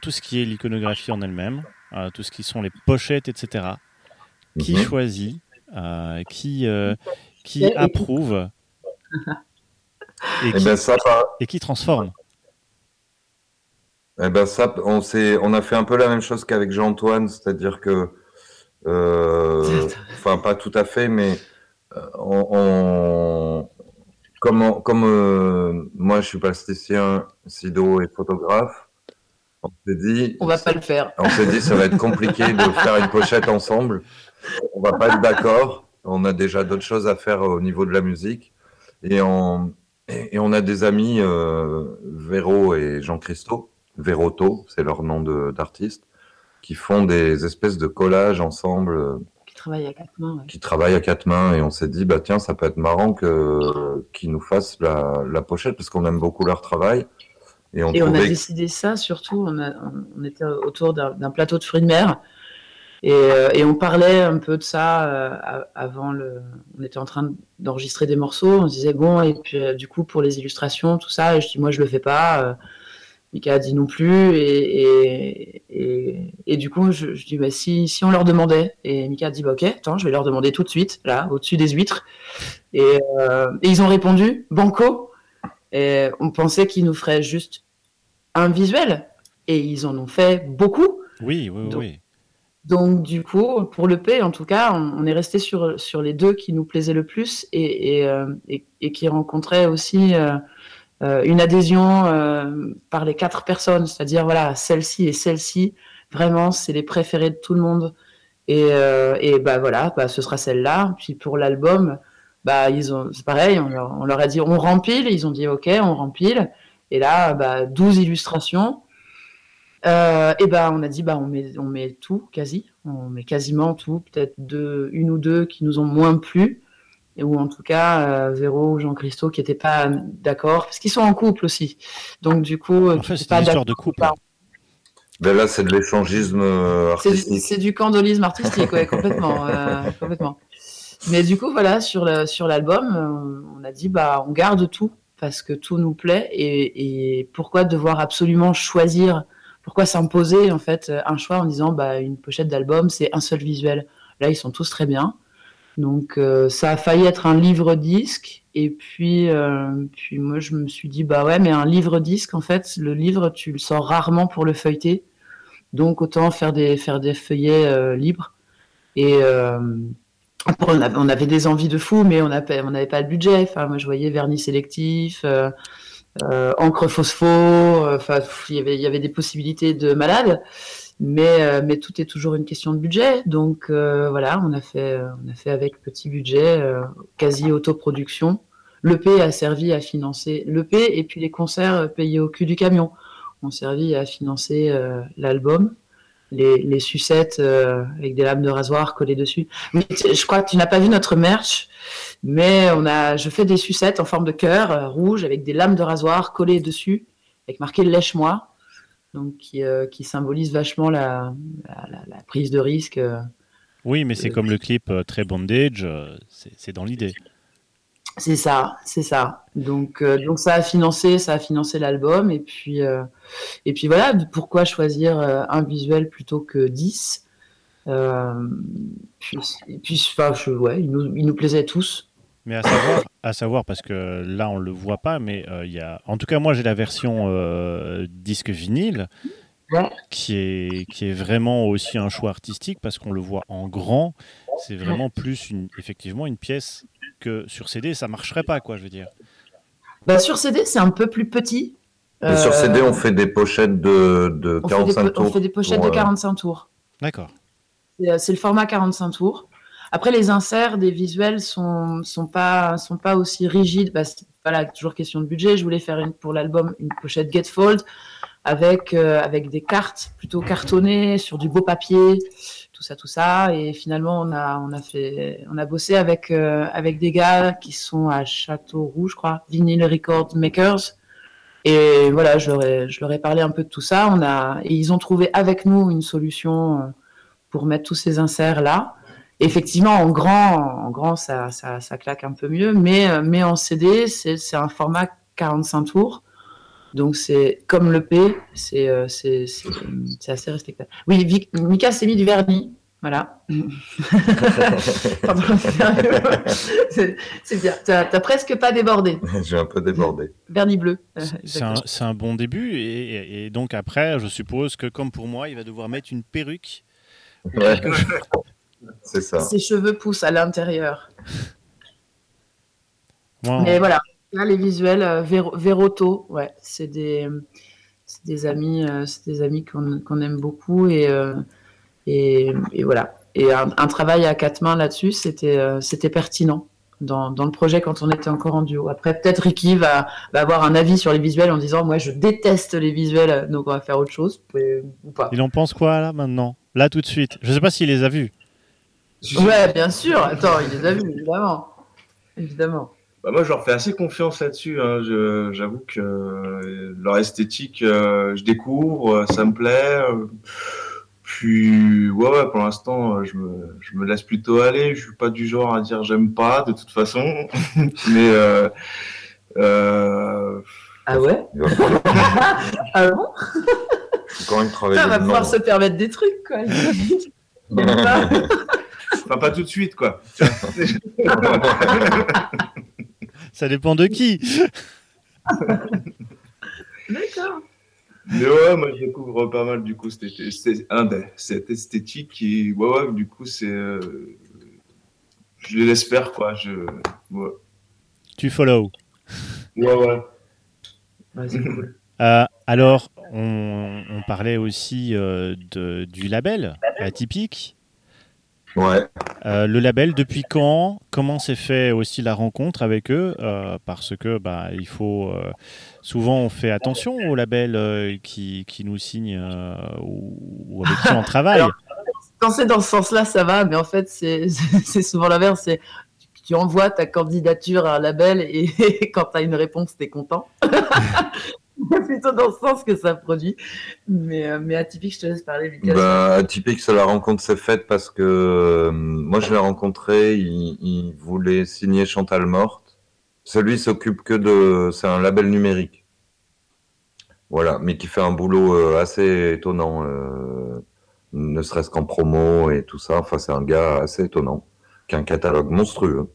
Pour tout ce qui est l'iconographie en elle-même, euh, tout ce qui sont les pochettes, etc. Qui choisit, euh, qui, euh, qui Et- et- approuve et qui, ben ça, par- et qui transforme. Eh ben ça, on, s'est- on a fait un peu la même chose qu'avec Jean-Antoine, c'est-à-dire que, euh, enfin pas tout à fait, mais euh, on, on- comme, on- comme euh, moi je suis plasticien, Sido est photographe, on s'est dit, On va pas le faire. on s'est dit ça va être compliqué de faire une pochette ensemble, on va pas être d'accord, on a déjà d'autres choses à faire au niveau de la musique, et on, et, et on a des amis, euh, Véro et Jean Christo, Véroto, c'est leur nom d'artiste, qui font des espèces de collages ensemble, euh, Qui travaille à quatre mains. ouais. qui travaillent à quatre mains, et on s'est dit, bah tiens, ça peut être marrant qu'ils nous fassent la, la pochette, parce qu'on aime beaucoup leur travail. Et on Et on a décidé ça surtout, on, a- on- on était autour d'un plateau de fruits de mer et, euh, et on parlait un peu de ça euh, avant le. On était en train d'enregistrer des morceaux, on se disait bon, et puis euh, du coup pour les illustrations, tout ça, et je dis moi je le fais pas, Mika a dit non plus, et, et, du coup je, je dis bah, si, si on leur demandait, et Mika a dit bah ok, attends, je vais leur demander tout de suite, là, au-dessus des huîtres, et ils ont répondu banco. Et on pensait qu'ils nous feraient juste un visuel. Et ils en ont fait beaucoup. Oui, oui, oui, Donc, oui. Donc, du coup, pour le P, en tout cas, on, on est resté sur, sur les deux qui nous plaisaient le plus et, et, euh, et- et qui rencontraient aussi euh, euh, une adhésion euh, par les quatre personnes. C'est-à-dire, voilà, celle-ci et celle-ci, vraiment, c'est les préférés de tout le monde. Et, euh, et bah voilà, bah, ce sera celle-là. Puis pour l'album, bah, ils ont, c'est pareil, on leur, on leur a dit on rempile, ils ont dit ok, on rempile. Et là, bah, 12 illustrations. Euh, et ben on a dit bah on met on met tout quasi, on met quasiment tout, peut-être deux, une ou deux qui nous ont moins plu, et ou en tout cas euh, Véro ou Jean Christo qui n'étaient pas d'accord parce qu'ils sont en couple aussi. Donc du coup, En tu fait, c'est pas une histoire de couple. par- Ben là, c'est de l'échangisme euh, C'est du, artistique. c'est du candolisme artistique, ouais, complètement, euh, complètement. Mais du coup, voilà, sur le, sur l'album, euh, on a dit, bah, on garde tout parce que tout nous plaît et, et pourquoi devoir absolument choisir, pourquoi s'imposer en fait un choix en disant, bah, une pochette d'album, c'est un seul visuel. Là, ils sont tous très bien. Donc, euh, ça a failli être un livre-disque. Et puis, euh, puis moi, je me suis dit, bah ouais, mais un livre-disque, en fait, le livre, tu le sors rarement pour le feuilleter. Donc autant faire des, faire des feuillets libres. Et on, avait, des envies de fou, mais on n'avait pas le budget. Moi, je voyais vernis sélectif, euh, euh, encre phospho. euh, il y avait, des possibilités de malade, mais tout est toujours une question de budget. Donc voilà, on a fait on a fait avec petit budget, quasi autoproduction. L'EP a servi à financer l'EP et puis les concerts payés au cul du camion ont servi à financer l'album. Les, les sucettes euh, avec des lames de rasoir collées dessus. Je crois que tu n'as pas vu notre merch, mais on a, je fais des sucettes en forme de cœur euh, rouge avec des lames de rasoir collées dessus, avec marqué lèche-moi, donc qui, euh, qui symbolise vachement la, la, la- prise de risque. Oui, mais c'est comme le clip très bondage, c'est dans l'idée. C'est ça, c'est ça. Donc, euh, donc ça a financé, ça a financé l'album. Et puis, euh, et puis voilà, pourquoi choisir euh, un visuel plutôt que 10 euh, puis, et puis, enfin, je- ouais, il nous, il nous plaisait tous. Mais à savoir, à savoir, parce que là on le voit pas, mais il y a. En tout cas, moi j'ai la version disque vinyle, Ouais. qui est qui est vraiment aussi un choix artistique parce qu'on le voit en grand. C'est vraiment plus une, effectivement une pièce que sur CD, ça marcherait pas, quoi. Je veux dire. Bah, sur CD, c'est un peu plus petit. Et sur Euh, CD, on fait des pochettes de, de on fait des 45 po- tours. on fait des pochettes pour, de euh, 45 tours. D'accord. C'est euh, c'est le format 45 tours. Après, les inserts des visuels sont, sont, pas, sont pas aussi rigides. Bah, c'est- voilà, toujours question de budget. Je voulais faire une, pour l'album une pochette Getfold avec, euh, avec des cartes plutôt cartonnées sur du beau papier, tout ça, tout ça. Et finalement, on a, on a, fait, on a bossé avec, euh, avec des gars qui sont à Châteauroux, je crois, Vinyl Record Makers. Et voilà, je leur, ai, je leur ai parlé un peu de tout ça. On a, et ils ont trouvé avec nous une solution euh, pour mettre tous ces inserts là. Effectivement, en grand, en grand, ça, ça, claque un peu mieux, mais, euh, mais en CD, c'est un format 45 tours. Donc c'est comme le P, c'est euh, c'est- c'est- c'est assez respectable. Oui, Vic- Mika s'est mis du vernis. Voilà. C'est bien. T'as presque pas débordé. J'ai un peu débordé. Vernis bleu. Euh, C'est un, bon début et, donc après, je suppose que comme pour moi, il va devoir mettre une perruque. Ouais. C'est ça. Ses cheveux poussent à l'intérieur. Moi, Mais voilà, là, les visuels, euh, Véro- Véroto, ouais, c'est des, des amis, euh, des amis qu'on aime beaucoup et, euh, et, et voilà. Et un, un travail à quatre mains là-dessus, c'était c'était pertinent dans, dans le projet quand on était encore en duo. Après, peut-être Ricky va, va avoir un avis sur les visuels en disant Moi, je déteste les visuels, donc on va faire autre chose, mais- ou pas. il en pense quoi là maintenant? Là tout de suite. Je sais pas s'il les a vus. Ouais, bien sûr, attends, il les a vus, évidemment. Évidemment. Bah, moi, je leur fais assez confiance là-dessus. hein. J'avoue que euh, leur esthétique, euh, je découvre, euh, ça me plaît. Puis, ouais, ouais, pour l'instant, je me, je me laisse plutôt aller. Je suis pas du genre à dire j'aime pas, de toute façon. Mais, euh, euh, Ah ouais? Ah bon? Quand même travailler Ça va pouvoir se permettre des trucs, quoi. Pas. enfin, pas tout de suite, quoi. Ça dépend de qui. D'accord. Mais ouais, moi, je découvre pas mal, du coup, cette, c'est un des- cette esthétique qui, ouais, ouais, du coup, c'est, euh, je les faire, quoi. Je, ouais, Tu follow. ouais. ouais. Ouais, cool. Euh, alors, on, on parlait aussi euh, de, du label? atypique. Ouais. Euh, le label, depuis quand Comment s'est fait aussi la rencontre avec eux Euh, Parce que bah, il faut euh, souvent on fait attention aux labels euh, qui, qui nous signent euh, ou, avec qui on travaille. Alors, Quand c'est dans ce sens-là, ça va, mais en fait, c'est c'est souvent l'inverse. C'est tu envoies ta candidature à un label et quand tu as une réponse, tu es content. Plutôt dans ce sens que ça produit. Mais, euh, atypique, je te laisse parler, Lucas. Bah, atypique, ça, la rencontre s'est faite parce que euh, moi, je l'ai rencontré, il, voulait signer Chantal Morte. Celui s'occupe que de. C'est un label numérique. Voilà, mais qui fait un boulot euh, assez étonnant, ne serait-ce qu'en promo et tout ça. Enfin, c'est un gars assez étonnant, qui a un catalogue monstrueux.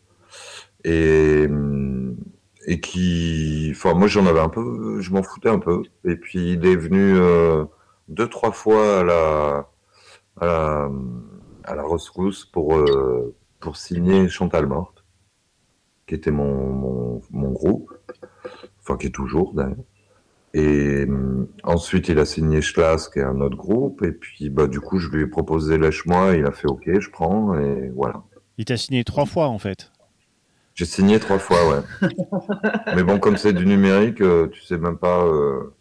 Et, hum, et qui. Enfin, moi, j'en avais un peu. Je m'en foutais un peu. Et puis, il est venu. euh, deux, trois fois à la, à la, à pour, euh, pour signer Chantal Morte, qui était mon, mon, groupe. enfin qui est toujours d'ailleurs. Et hum, ensuite, il a signé Schlass, qui est un autre groupe. Et puis, bah, du coup, je lui ai proposé Lèche-moi. Il a fait OK, je prends. Et voilà. Il t'a signé trois fois en fait. J'ai signé trois fois, ouais. Mais bon, comme c'est du numérique, euh, tu sais même pas. euh,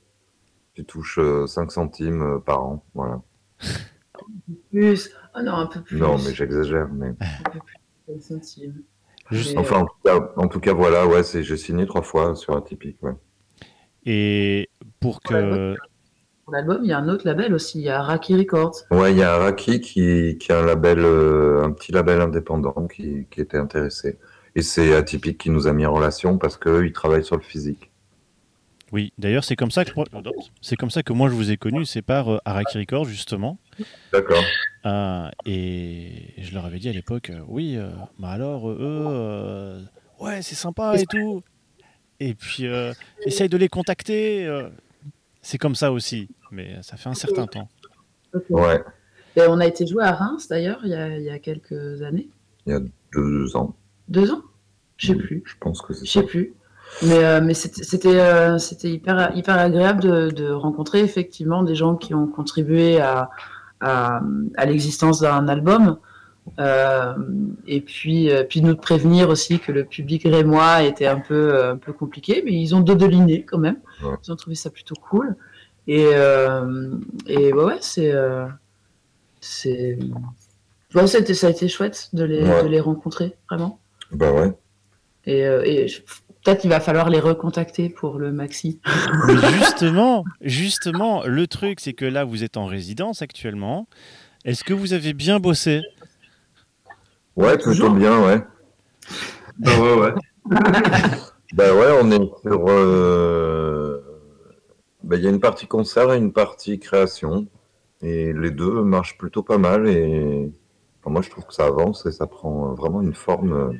tu touches euh, 5 centimes euh, par an. Voilà. Plus. Ah non, un peu plus. Non, mais j'exagère. Mais... Un peu plus. cinq centimes. Juste- Mais, Enfin, en tout cas, en tout cas, voilà, ouais, c'est, j'ai signé trois fois sur Atypique, ouais. Et pour que. Pour l'album, il y a un autre label aussi. Il y a Raki Records. Ouais, il y a Araki qui, qui a un label, euh, un petit label indépendant qui, qui était intéressé. Et c'est Atypique qui nous a mis en relation parce qu'eux, ils travaillent sur le physique. Oui, d'ailleurs, c'est comme ça que c'est comme ça que moi je vous ai connu, c'est par euh, Araki Records justement. D'accord. Euh, et je leur avais dit à l'époque, euh, oui, euh, bah alors euh, eux, euh, ouais, c'est sympa et tout. Et puis euh, essaye de les contacter. euh. c'est comme ça aussi, mais ça fait un certain temps. Ouais, Et on a été joué à Reims d'ailleurs il y a, il y a quelques années. deux ans. Deux ans? Je sais plus. Je pense que c'est Je ça. sais plus. Mais, euh, mais c'était c'était, euh, c'était hyper, hyper agréable de, de rencontrer effectivement des gens qui ont contribué à, à, à l'existence d'un album. Euh, et puis, puis nous de prévenir aussi que le public rémois était un peu, un peu compliqué, mais ils ont dodeliné quand même. Ouais. Ils ont trouvé ça plutôt cool. Et, et ouais, ouais, c'est. c'est ouais, ça a été chouette de les, Ouais. de les rencontrer, vraiment. Bah ouais. Et, euh, et je- peut-être qu'il va falloir les recontacter pour le maxi. Mais justement, justement, le truc, c'est que là, vous êtes en résidence actuellement. Est-ce que vous avez bien bossé? Ouais, plutôt Toujours. bien, ouais. Bah ouais, ouais. Bah ouais, on est sur. euh, bah, il y a une partie concert et une partie création. Et les deux marchent plutôt pas mal. Et enfin, moi, je trouve que ça avance et ça prend vraiment une forme.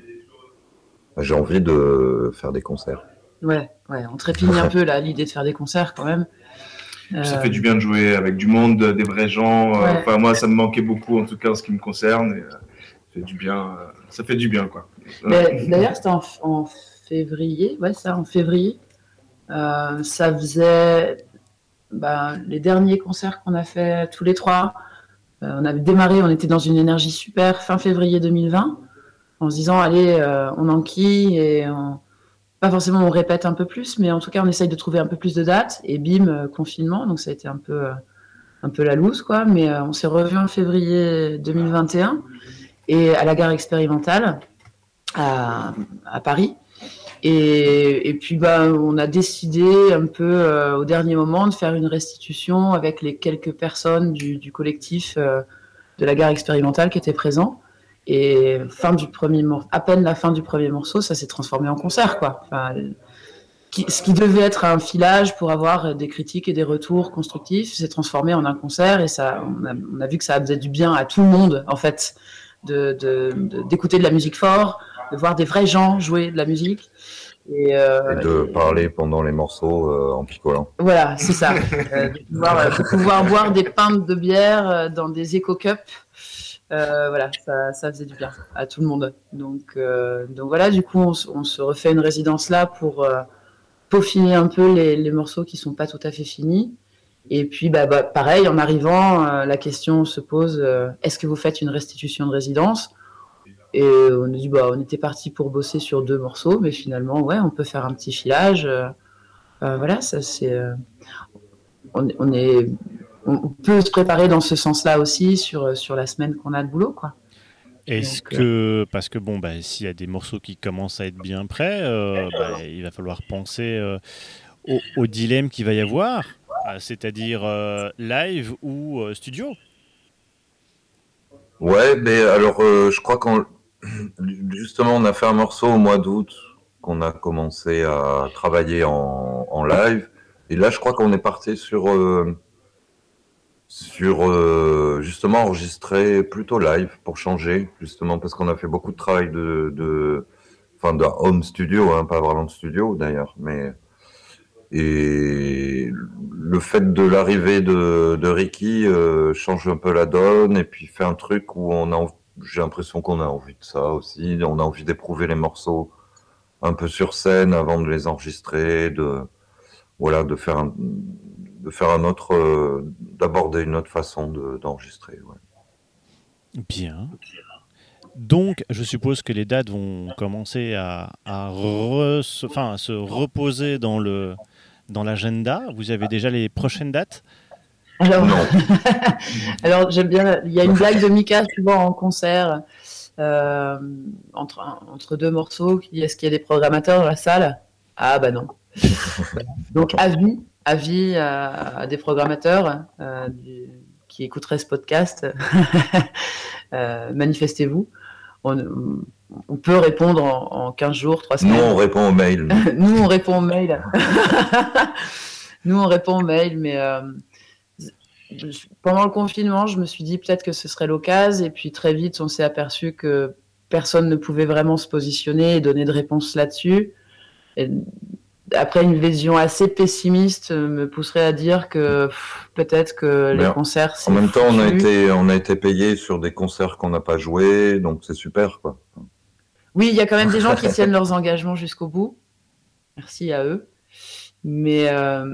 Euh, bah, J'ai envie de faire des concerts. Ouais, ouais, on trépigne un peu là, l'idée de faire des concerts quand même. Ça Euh, fait du bien de jouer avec du monde, des vrais gens. euh, Ouais. Enfin, moi, ça me manquait beaucoup, en tout cas, en ce qui me concerne. Et, euh, ça fait du bien. euh, ça fait du bien, quoi. mais D'ailleurs, c'était en, en février, ouais, ça, en février. Euh, ça faisait ben, les derniers concerts qu'on a fait tous les trois. Euh, on avait démarré, on était dans une énergie super fin février 2020, en se disant allez, euh, on enquille et pas forcément on répète un peu plus, mais en tout cas on essaye de trouver un peu plus de dates. Et bim, euh, confinement, donc ça a été un peu, euh, un peu la loose quoi. Mais on s'est revu en février 2021 et à la gare expérimentale à, Paris. Et, puis bah, on a décidé un peu au dernier moment de faire une restitution avec les quelques personnes du, collectif de la gare expérimentale qui étaient présents. Et fin du premier mor- à peine la fin du premier morceau, ça s'est transformé en concert, quoi. Enfin, qui- ce qui devait être un filage pour avoir des critiques et des retours constructifs s'est transformé en un concert et ça, on a, on a vu que ça faisait du bien à tout le monde, en fait, de- de- de- d'écouter de, la musique fort, de voir des vrais gens jouer de la musique. Et, euh, Et de et- parler pendant les morceaux euh, en picolant. voilà, c'est ça. Euh, de, pouvoir, de pouvoir boire des pintes de bière euh, dans des éco-cups. Euh, voilà, ça, ça faisait du bien à tout le monde. Donc, euh, donc voilà, du coup, on, se refait une résidence là pour euh, peaufiner un peu les, morceaux qui sont pas tout à fait finis. Et puis, bah, bah, pareil, en arrivant, la question se pose est-ce que vous faites une restitution de résidence? Et on a dit bah, on était parti pour bosser sur deux morceaux, mais finalement, ouais, on peut faire un petit filage. voilà, ça c'est. on est, on peut se préparer dans ce sens-là aussi sur, sur la semaine qu'on a de boulot, quoi. Est-ce Donc, que, parce que bon, bah, s'il y a des morceaux qui commencent à être bien prêts, euh, bah, il va falloir penser euh, au, au dilemme qu'il va y avoir, euh, c'est-à-dire euh, live ou euh, studio? Ouais, mais alors euh, je crois qu'on justement on a fait un morceau au mois d'août qu'on a commencé à travailler en, en live et là je crois qu'on est parti sur euh, sur euh, justement enregistrer plutôt live pour changer justement parce qu'on a fait beaucoup de travail de enfin de home studio hein, pas vraiment studio d'ailleurs mais et le fait de l'arrivée de, Ricky euh, change un peu la donne et puis fait un truc où on a, j'ai l'impression qu'on a envie de ça aussi. On a envie d'éprouver les morceaux un peu sur scène avant de les enregistrer, de voilà, de faire un, de faire un autre, euh, d'aborder une autre façon de- d'enregistrer. ouais. Bien. Donc, je suppose que les dates vont commencer à, à re- enfin, à se reposer dans le dans l'agenda. Vous avez déjà les prochaines dates? Alors, Non, alors j'aime bien. Il y a une blague de Mika souvent en concert euh, entre, entre deux morceaux qui dit Est-ce qu'il y a des programmateurs dans la salle? Ah bah non. Donc avis, avis à, à des programmateurs euh, du- qui écouteraient ce podcast. Euh, Manifestez-vous. On, on peut répondre en, en 15 jours, 3 nous semaines. on répond aux mails. Nous, on répond aux mails. Nous, on répond aux mails, mais euh, pendant le confinement, je me suis dit peut-être que ce serait l'occasion, et puis très vite, on s'est aperçu que personne ne pouvait vraiment se positionner et donner de réponse là-dessus. Et après, une vision assez pessimiste euh, me pousserait à dire que peut-être que les concerts. En même temps, on a été, on a été payé sur des concerts qu'on n'a pas joués, donc c'est super, quoi. Oui, il y a quand même des gens qui tiennent leurs engagements jusqu'au bout. Merci à eux. Mais, euh,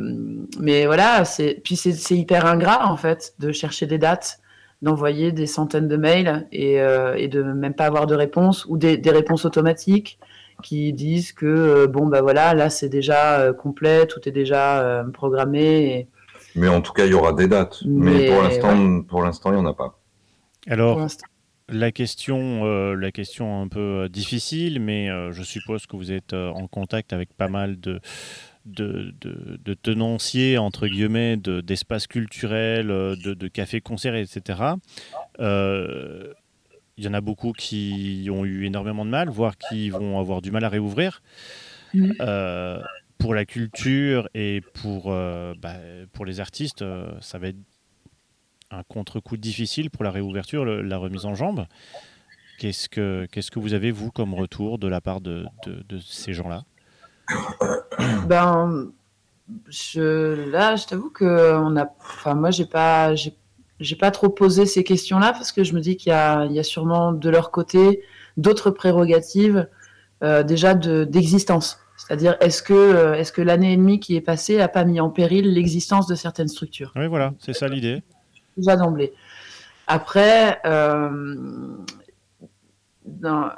mais voilà, c'est puis c'est c'est hyper ingrat en fait de chercher des dates, d'envoyer des centaines de mails et, euh, et de même pas avoir de réponse ou des, des réponses automatiques qui disent que euh, bon bah voilà là c'est déjà euh, complet, tout est déjà euh, programmé. Et Mais en tout cas, il y aura des dates. Mais, Mais, pour l'instant, pour l'instant, il n'y en a pas. Alors, la question, euh, la question un peu difficile, mais euh, je suppose que vous êtes euh, en contact avec pas mal de, de, de- de tenanciers, entre guillemets, de- d'espaces culturels, de, de cafés-concerts, etc. Il y en a beaucoup qui ont eu énormément de mal, voire qui vont avoir du mal à réouvrir. Mhm. Euh, pour la culture et pour, euh, bah, pour les artistes, euh, ça va être un contre-coup difficile pour la réouverture, le- la remise en jambe. Qu'est-ce que, qu'est-ce que vous avez, vous, comme retour de la part de, de- de ces gens-là? Ben, je, là, je t'avoue que on a, enfin, moi, j'ai pas, j'ai, j'ai pas trop posé ces questions-là parce que je me dis qu'il y a, il y a sûrement de leur côté d'autres prérogatives euh, déjà de, d'existence. C'est-à-dire, est-ce que, euh, est-ce que l'année et demie qui est passée a pas mis en péril l'existence de certaines structures? Oui, voilà, c'est ça l'idée. déjà d'emblée. Après, euh, dans-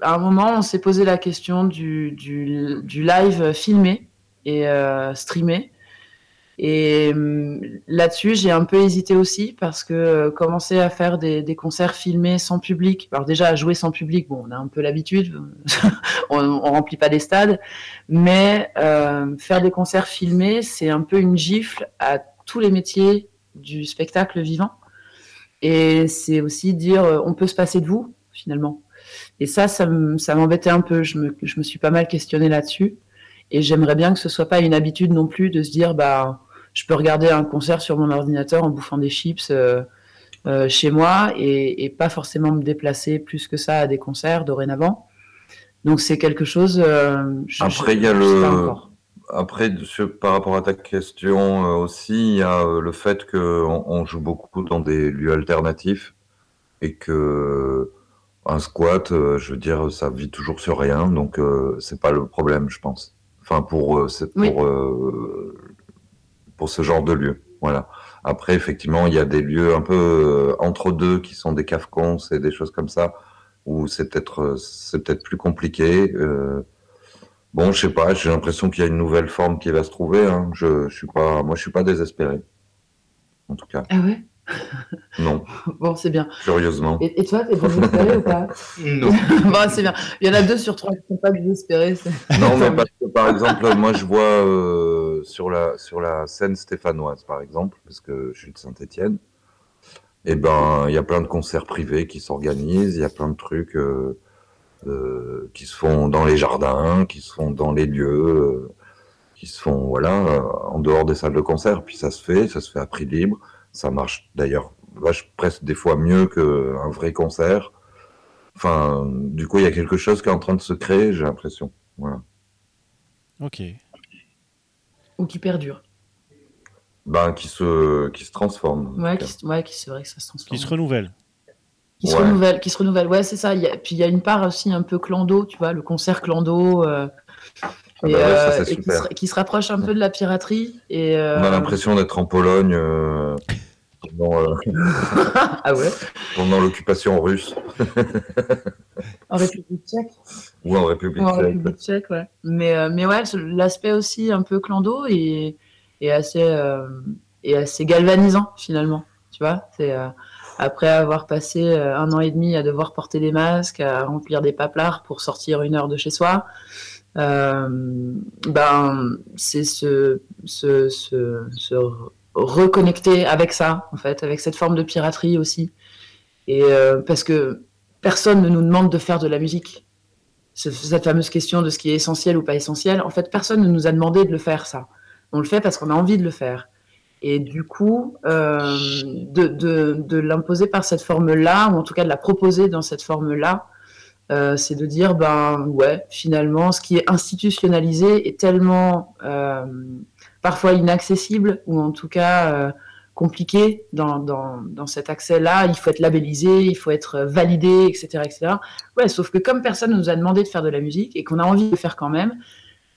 à un moment, on s'est posé la question du, du- du live filmé et euh, streamé. Et hum, là-dessus, j'ai un peu hésité aussi parce que euh, commencer à faire des, concerts filmés sans public, alors déjà à jouer sans public, bon, on a un peu l'habitude, on, on remplit pas des stades, mais euh, faire des concerts filmés, c'est un peu une gifle à tous les métiers du spectacle vivant. Et c'est aussi dire, euh, on peut se passer de vous, finalement. Et ça, ça m'embêtait un peu. Je me, je me suis pas mal questionné là-dessus. Et j'aimerais bien que ce soit pas une habitude non plus de se dire, bah, je peux regarder un concert sur mon ordinateur en bouffant des chips euh, euh, chez moi et, et pas forcément me déplacer plus que ça à des concerts dorénavant. Donc c'est quelque chose. euh, je- Après, il y a le-. Après, par rapport à ta question aussi, il y a le fait qu'on on joue beaucoup dans des lieux alternatifs et que un squat, je veux dire, ça vit toujours sur rien, donc euh, c'est pas le problème, je pense. Enfin, pour euh, Oui. pour euh, pour ce genre de lieu, voilà. Après, effectivement, il y a des lieux un peu euh, entre deux qui sont des cafcons et des choses comme ça où c'est peut-être euh, c'est peut-être plus compliqué. euh, Bon, je sais pas, j'ai l'impression qu'il y a une nouvelle forme qui va se trouver. Hein. Je, je suis pas, moi, je suis pas désespéré. En tout cas, Ah ouais? Non, Bon, c'est bien. curieusement. Et, et toi, t'es désespéré ou pas? Non. Bon, c'est bien. Il y en a deux sur trois qui sont pas désespérés. c'est- Non, mais parce que, par exemple, moi, je vois euh, sur la sur la scène stéphanoise, par exemple, parce que je suis de Saint-Étienne. Et ben, il y a plein de concerts privés qui s'organisent. Il y a plein de trucs euh, euh, qui se font dans les jardins, qui se font dans les lieux, euh, qui se font voilà en dehors des salles de concert. Puis ça se fait, ça se fait à prix libre. Ça marche d'ailleurs vache- presque des fois mieux qu'un vrai concert. Enfin, du coup, il y a quelque chose qui est en train de se créer, j'ai l'impression. Voilà. Ok. Ou qui perdurent. Ben, qui se, qui se transforme. Ouais, qui, se- ouais, qui c'est vrai que ça se transforme. Qui se renouvelle. Qui se renouvelle, qui se renouvelle. Ouais, c'est ça. Il y a- puis il y a une part aussi un peu clando, tu vois, le concert clando. euh, Ah et, bah ouais, ça, euh, et qui, se, qui se rapproche un peu de la piraterie. Et, euh, On a l'impression d'être en Pologne euh, pendant, euh, ah ouais pendant l'occupation russe En République tchèque. ou en République En tchèque. République tchèque, ouais. Mais, euh, mais ouais, ce- l'aspect aussi un peu clando est, est, assez, euh, est assez galvanisant finalement. Tu vois, c'est euh, après avoir passé un an et demi à devoir porter des masques, à remplir des paplards pour sortir une heure de chez soi, euh, ben c'est se, se re- reconnecter avec ça, en fait, avec cette forme de piraterie aussi. Et euh, parce que personne ne nous demande de faire de la musique ce- cette fameuse question de ce qui est essentiel ou pas essentiel, en fait, personne ne nous a demandé de le faire, ça. On le fait parce qu'on a envie de le faire. Et du coup, euh, de, de, l'imposer par cette forme-là, ou en tout cas de la proposer dans cette forme-là, euh, c'est de dire, ben ouais, finalement, ce qui est institutionnalisé est tellement parfois inaccessible, ou en tout cas euh, compliqué dans, dans, dans cet accès-là. Il faut être labellisé, il faut être validé, etc. etc. Ouais, sauf que comme personne ne nous a demandé de faire de la musique et qu'on a envie de faire quand même,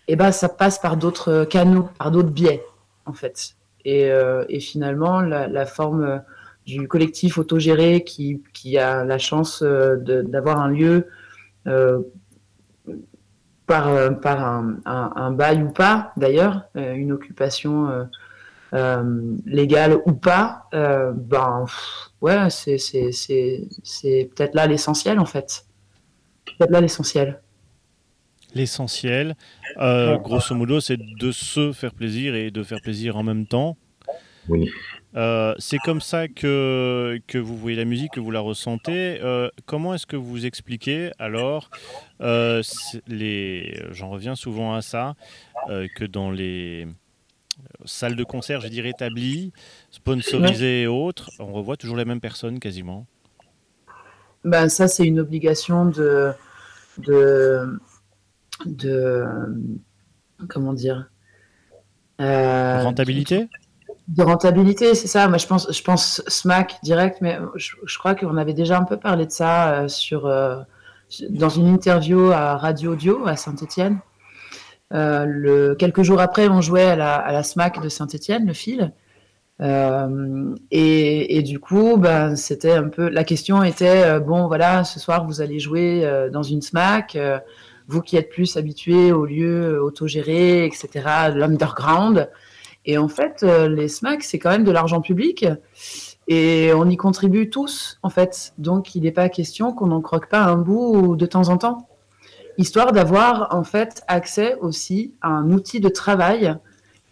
eh ben, ça passe par d'autres canaux, par d'autres biais, en fait. Et, euh, et finalement, la, forme euh, du collectif autogéré qui, qui a la chance euh, d'avoir un lieu euh, par, euh, par un, un- un bail ou pas, d'ailleurs, euh, une occupation euh, euh, légale ou pas, euh, ben, pff, ouais, c'est c'est- c'est- c'est peut-être là l'essentiel, en fait. Peut-être là l'essentiel. L'essentiel, euh, grosso modo, c'est de se faire plaisir et de faire plaisir en même temps. Oui. Euh, c'est comme ça que, que vous voyez la musique, que vous la ressentez. Euh, comment est-ce que vous expliquez alors euh, les, J'en reviens souvent à ça, que dans les salles de concert, je dirais établies, sponsorisées et autres, on revoit toujours les mêmes personnes quasiment. Ben, ça, c'est une obligation de, de, de comment dire, Rentabilité? de rentabilité, c'est ça. Moi, je pense, je pense SMAC direct, mais je, crois qu'on avait déjà un peu parlé de ça euh, sur, euh, dans une interview à Radio Audio à Saint-Étienne. Euh, le, quelques jours après, on jouait à la, à la SMAC de Saint-Étienne, le fil. Et, du coup, ben, c'était un peu. La question était bon, voilà, ce soir vous allez jouer dans une SMAC. vous qui êtes plus habitués aux lieux autogérés, etc., de l'underground. Et en fait, euh, les SMAC, c'est quand même de l'argent public. Et on y contribue tous, en fait. Donc, il n'est pas question qu'on n'en croque pas un bout de temps en temps. Histoire d'avoir, en fait, accès aussi à un outil de travail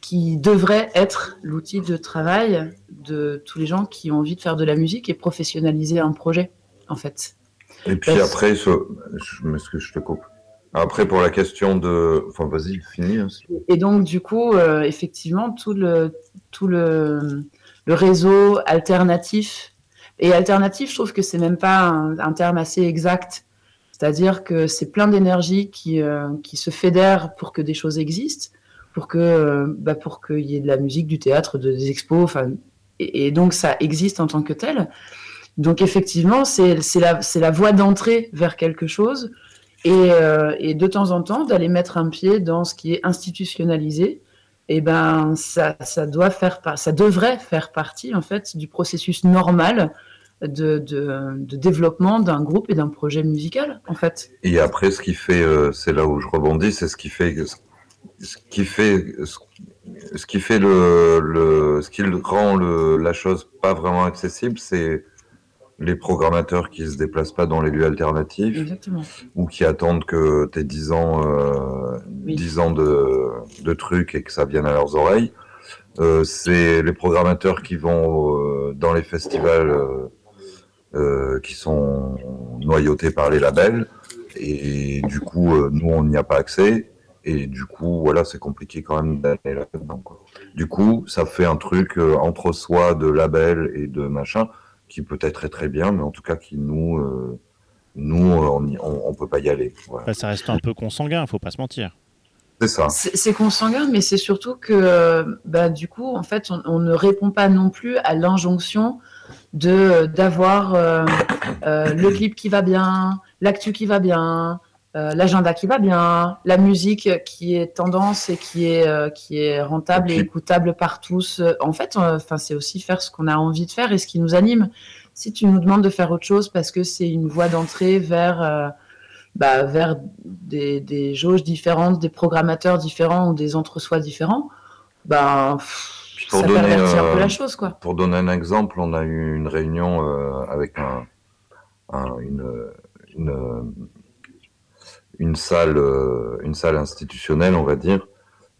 qui devrait être l'outil de travail de tous les gens qui ont envie de faire de la musique et professionnaliser un projet, en fait. Et puis Parce- après, ce... je je te coupe. Après, pour la question de. Enfin, vas-y, finis. hein, Et donc, du coup, euh, effectivement, tout le, tout le, réseau alternatif, et alternatif, je trouve que c'est même pas un, terme assez exact. C'est-à-dire que c'est plein d'énergie qui, euh, qui se fédèrent pour que des choses existent, pour que, euh, bah, pour qu'il y ait de la musique, du théâtre, de- des expos, enfin, et, donc ça existe en tant que tel. Donc effectivement, c'est la, la voie d'entrée vers quelque chose et, euh, et de temps en temps d'aller mettre un pied dans ce qui est institutionnalisé, et ben ça, doit faire par- ça devrait faire partie en fait du processus normal de, développement d'un groupe et d'un projet musical en fait. Et après, ce qui fait, euh, c'est là où je rebondis, c'est ce qui fait, ce qui fait, ce qui fait le, ce qui rend la chose pas vraiment accessible, c'est les programmateurs qui se déplacent pas dans les lieux alternatifs Exactement. ou qui attendent que tu aies 10 ans, euh, Oui. 10 ans de, de trucs et que ça vienne à leurs oreilles. Euh, c'est les programmateurs qui vont euh, dans les festivals qui sont noyautés par les labels. Et du coup, nous, on n'y a pas accès. Et du coup, voilà, c'est compliqué quand même d'aller là-dedans. Du coup, ça fait un truc entre soi de label et de machin qui peut-être très très bien, mais en tout cas qui nous, euh, nous, on, y- on, on peut pas y aller. Voilà. Bah, Ça reste un peu consanguin, faut pas se mentir. C'est ça. c'est consanguin, mais c'est surtout que, euh, bah, du coup, en fait, on, on ne répond pas non plus à l'injonction de d'avoir euh, euh, le clip qui va bien, l'actu qui va bien, euh, l'agenda qui va bien, la musique qui est tendance et qui est euh, qui est rentable Et écoutable par tous. Euh, En fait, enfin, c'est aussi faire ce qu'on a envie de faire et ce qui nous anime. Si tu nous demandes de faire autre chose parce que c'est une voie d'entrée vers euh, bah, vers des, des jauges différentes, des programmateurs différents ou des entre-soi différents, ben, pff, Pour ça donner, un euh, peu la chose, quoi. Pour donner un exemple, on a eu une réunion euh, avec un, un- une, une, euh, une salle, euh, une salle institutionnelle, on va dire.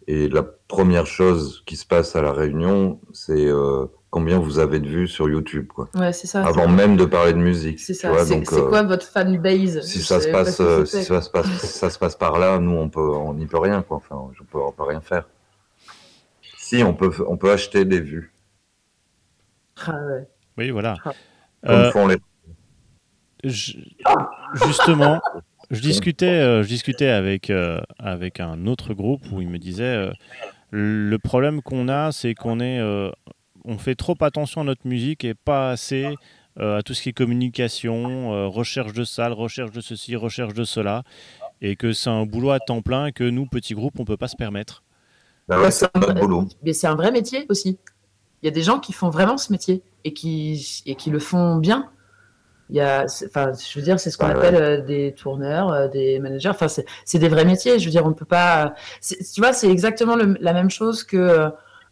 Et la première chose qui se passe à la réunion, c'est euh, combien vous avez de vues sur YouTube, quoi. Ouais, c'est ça. Avant même de parler de musique. C'est tu ça. vois, C'est donc, c'est euh, quoi votre fanbase si ça se passe, euh, si ça se passe, ça se passe par là, nous on peut, on n'y peut rien, quoi. Enfin, je peux, on peut rien faire. Si on peut, on peut acheter des vues, Ah ouais. Oui, voilà. Ah. comme Euh, font les. je- justement, je discutais, euh, je discutais avec, euh, avec un autre groupe où il me disait euh, le problème qu'on a, c'est qu'on est, euh, on fait trop attention à notre musique et pas assez euh, à tout ce qui est communication, euh, recherche de salles, recherche de ceci, recherche de cela, et que c'est un boulot à temps plein et que nous, petits groupes, on peut pas se permettre. Bah ouais, c'est un- boulot. Mais c'est un vrai métier aussi. Il y a des gens qui font vraiment ce métier et qui, et qui le font bien. Il y a, enfin, je veux dire, c'est ce qu'on appelle euh, des tourneurs, euh, des managers. Enfin, c'est c'est des vrais métiers. Je veux dire, on peut pas. Tu vois, c'est exactement le- la même chose que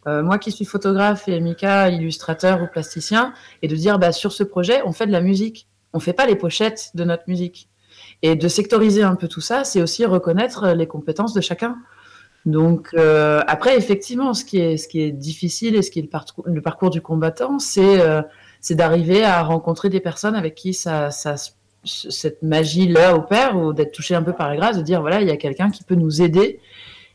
euh, moi qui suis photographe et Mika illustrateur ou plasticien, et de dire, bah, sur ce projet, on fait de la musique. On fait pas les pochettes de notre musique. Et de sectoriser un peu tout ça, c'est aussi reconnaître les compétences de chacun. Donc euh, après, effectivement, ce qui est ce qui est difficile et ce qui est le, parcours, le parcours du combattant, c'est euh, c'est d'arriver à rencontrer des personnes avec qui ça, ça cette magie là opère ou d'être touché un peu par la grâce, de dire voilà, il y a quelqu'un qui peut nous aider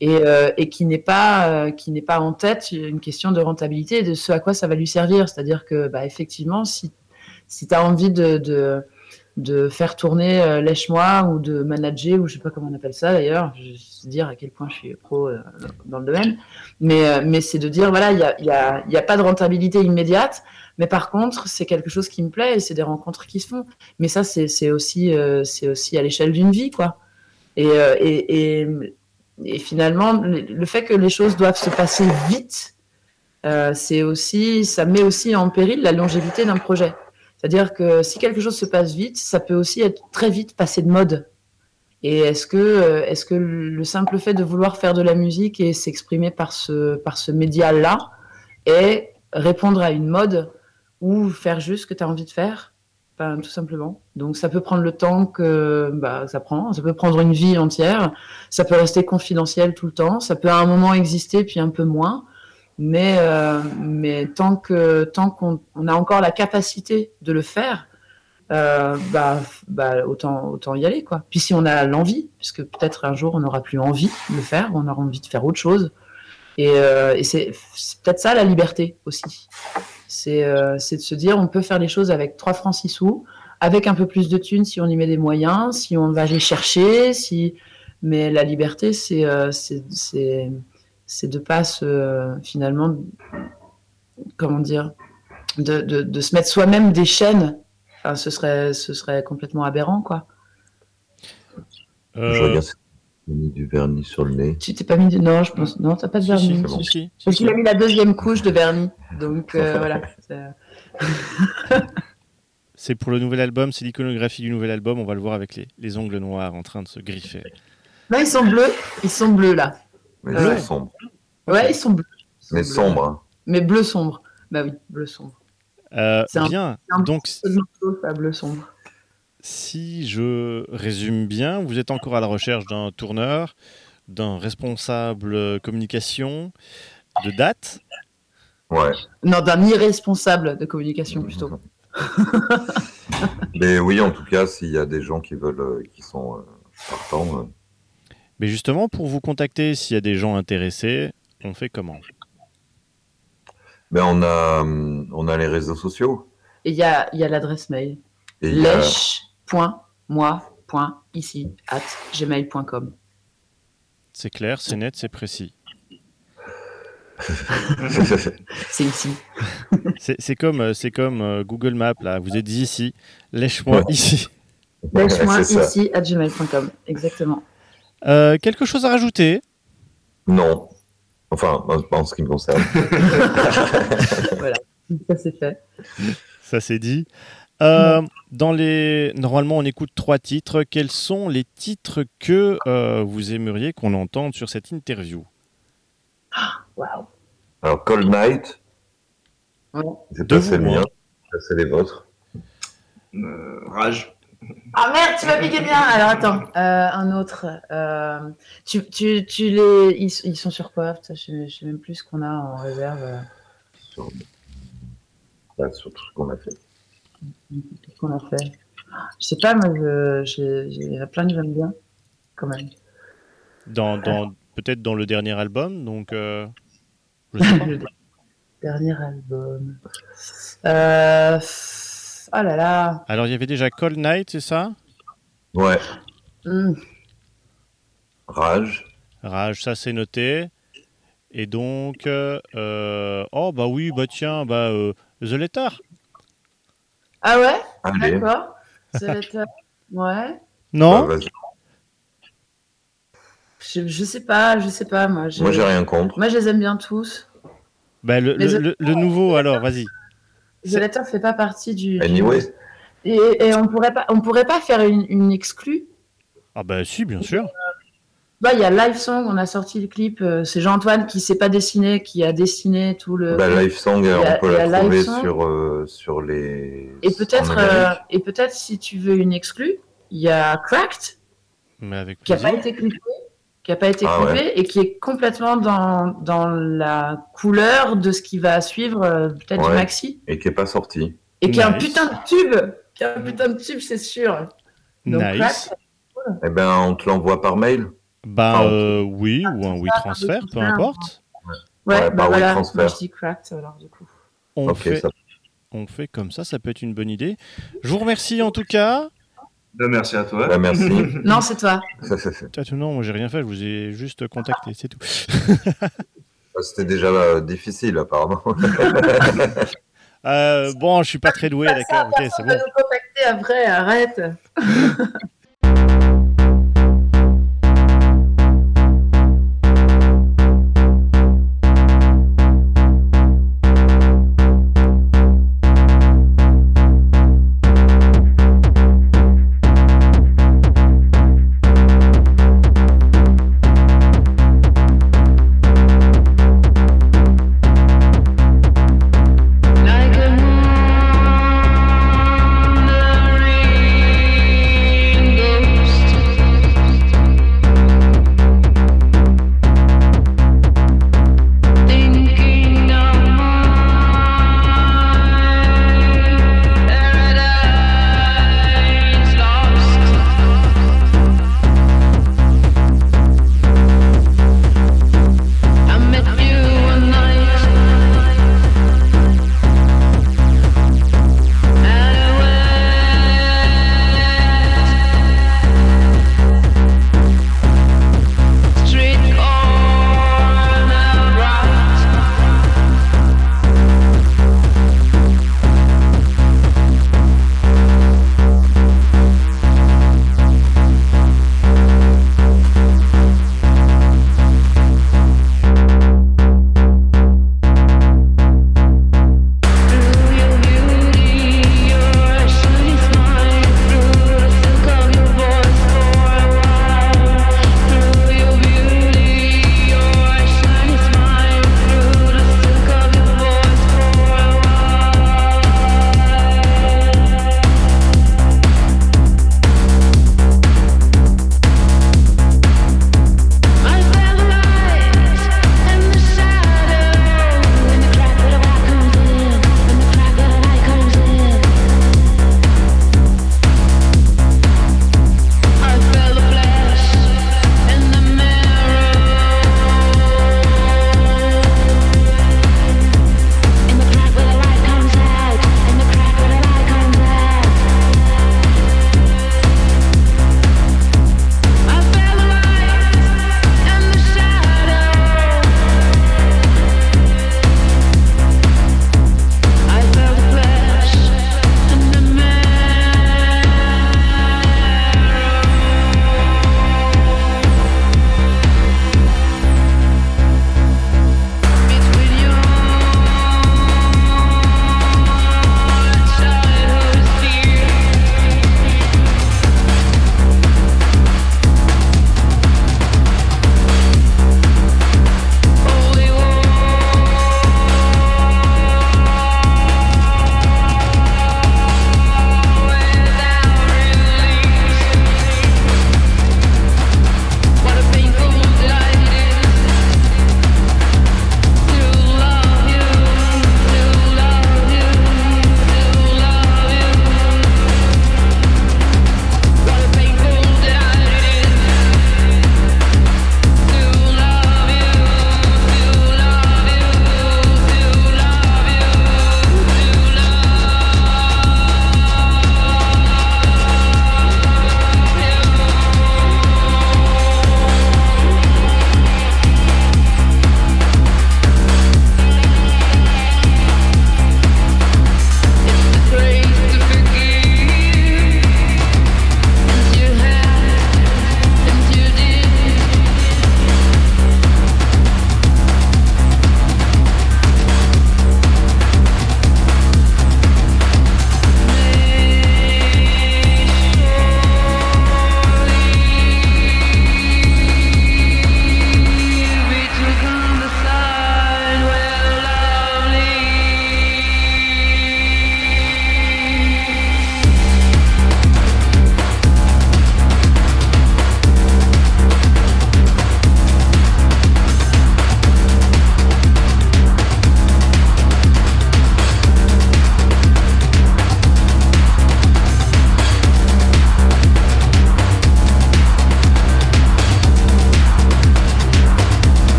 et, euh, et qui n'est pas euh, qui n'est pas en tête une question de rentabilité et de ce à quoi ça va lui servir. C'est-à-dire que bah, effectivement, si si tu as envie de, de faire tourner euh, Lèche-moi ou de manager, ou je sais pas comment on appelle ça d'ailleurs, je sais dire à quel point je suis pro euh, dans le domaine, mais, euh, mais c'est de dire, voilà, il n'y a, y a, y a pas de rentabilité immédiate, mais par contre, c'est quelque chose qui me plaît et c'est des rencontres qui se font. Mais ça, c'est aussi, euh, aussi à l'échelle d'une vie, quoi. Et, euh, et, et, finalement, le fait que les choses doivent se passer vite, euh, aussi, ça met aussi en péril la longévité d'un projet. C'est-à-dire que si quelque chose se passe vite, ça peut aussi être très vite passé de mode. Et est-ce que, est-ce que le simple fait de vouloir faire de la musique et s'exprimer par ce, par ce média-là est répondre à une mode ou faire juste ce que tu as envie de faire ben, Tout simplement. Donc ça peut prendre le temps que bah, ça prend, ça peut prendre une vie entière, ça peut rester confidentiel tout le temps, ça peut à un moment exister puis un peu moins. Mais, euh, tant que tant qu'on on a encore la capacité de le faire, euh, bah, bah autant y aller. Puis si on a l'envie, puisque peut-être un jour on n'aura plus envie de le faire, on aura envie de faire autre chose. Et, euh, c'est peut-être ça la liberté aussi. C'est euh, c'est de se dire on peut faire les choses avec 3 francs 6 sous, avec un peu plus de thunes si on y met des moyens, si on va les chercher, si mais la liberté c'est euh, c'est de pas se finalement comment dire de, de, de se mettre soi-même des chaînes. Enfin, ce serait ce serait complètement aberrant quoi. Je Euh, regarde mis du vernis sur le nez. tu t'es pas mis de... non je pense non t'as pas de si, si, vernis bon. si, si, si, Parce si. qu'il a mis la deuxième couche de vernis donc euh, voilà C'est- pour le nouvel album, c'est l'iconographie du nouvel album. On va le voir avec les, les ongles noirs en train de se griffer. non ils sont bleus ils sont bleus là Mais Ah ouais. c'est sombre. ouais ils sont bleus Ils sont Mais bleus. sombre. hein. mais bleu sombre bah oui bleu sombre Euh, C'est un- bien, c'est un donc bleu sombre si je résume bien, vous êtes encore à la recherche d'un tourneur, d'un responsable communication, de date. Ouais. non d'un irresponsable de communication plutôt Mais oui, en tout cas, s'il y a des gens qui veulent, euh, qui sont euh, partants, euh, Mais justement, pour vous contacter, s'il y a des gens intéressés, on fait comment? Ben on a, hum, on a les réseaux sociaux. et il y a il y a l'adresse mail Et il y a- lèche.moi.ici at gmail.com C'est clair, c'est net, c'est précis. C'est ici. C'est c'est comme, euh, c'est comme euh, Google Maps, là. Vous êtes ici. Lèche-moi ici. Ça. ici à gmail.com. Exactement. Euh, quelque chose à rajouter? Non. Enfin, en en ce qui me concerne. voilà. Ça c'est fait. Ça c'est dit. Euh, dans les... Normalement, on écoute trois titres. Quels sont les titres que euh, vous aimeriez qu'on entende sur cette interview? Waouh. Alors, Cold Night, Ouais. c'est De pas c'est vous, le mien, hein. c'est les vôtres. Euh, rage. Ah merde, tu m'as piqué bien. Alors attends, euh, un autre. euh, tu, tu, tu les, ils, ils sont sur quoi? Je, je sais même plus ce qu'on a en réserve. Sur, sur tout ce qu'on a fait. Qu'est-ce qu'on a fait Je sais pas, moi, je, j'ai- j'ai- il y en a plein qui j'aime bien, quand même. dans, dans, Peut-être dans le dernier album, donc... euh, je sais pas. Le dernier album. Euh... Oh là là. Alors, il y avait déjà Cold Night, c'est ça? Ouais, Hmm. Rage. Rage, ça c'est noté. Et donc... euh, euh, Oh, bah oui, bah tiens, bah... euh, The Letter Ah ouais? Allez, D'accord. Le top. Ouais. bah, Non vas-y. Je, je sais pas, je sais pas, moi. Je... Moi, j'ai rien contre. Moi, je les aime bien tous. Bah, le, le- The- le- le nouveau, alors, vas-y. The Letter fait pas partie du. du- Anyway, Et, et on pourrait pas, on pourrait pas faire une, une exclue? Ah bah si, bien sûr. Bah, il y a Live Song, on a sorti le clip. euh, c'est Jean-Antoine qui s'est pas dessiné, qui a dessiné tout le. bah, Live Song, a- on peut la trouver sur, euh, sur les. Et peut-être, euh, et peut-être si tu veux une exclue, il y a Cracked Mais avec qui a pas été clippé, qui a pas été Ah clippé et qui est complètement dans, dans la couleur de ce qui va suivre peut-être du maxi Et qui n'est pas sorti. et qui est un putain de tube, qui est un putain de tube, c'est sûr. Donc, Nice. Cracked, Eh ben, on te l'envoie par mail. Bah Ah, euh, oui, ou un oui transfert, peu transfert. importe. ouais, Ouais, bah par voilà, WeTransfer. moi je dis Cracked alors du coup. On, fait, ça. on fait comme ça, ça peut être une bonne idée. Je vous remercie en tout cas. Ben, merci à toi. Bah, merci. Non, c'est toi. Ah, tout, non, moi j'ai rien fait, je vous ai juste contacté, c'est tout. C'était déjà euh, difficile, apparemment. Euh, bon, je suis pas très doué, d'accord, ok, c'est On va bon. nous contacter après, arrête.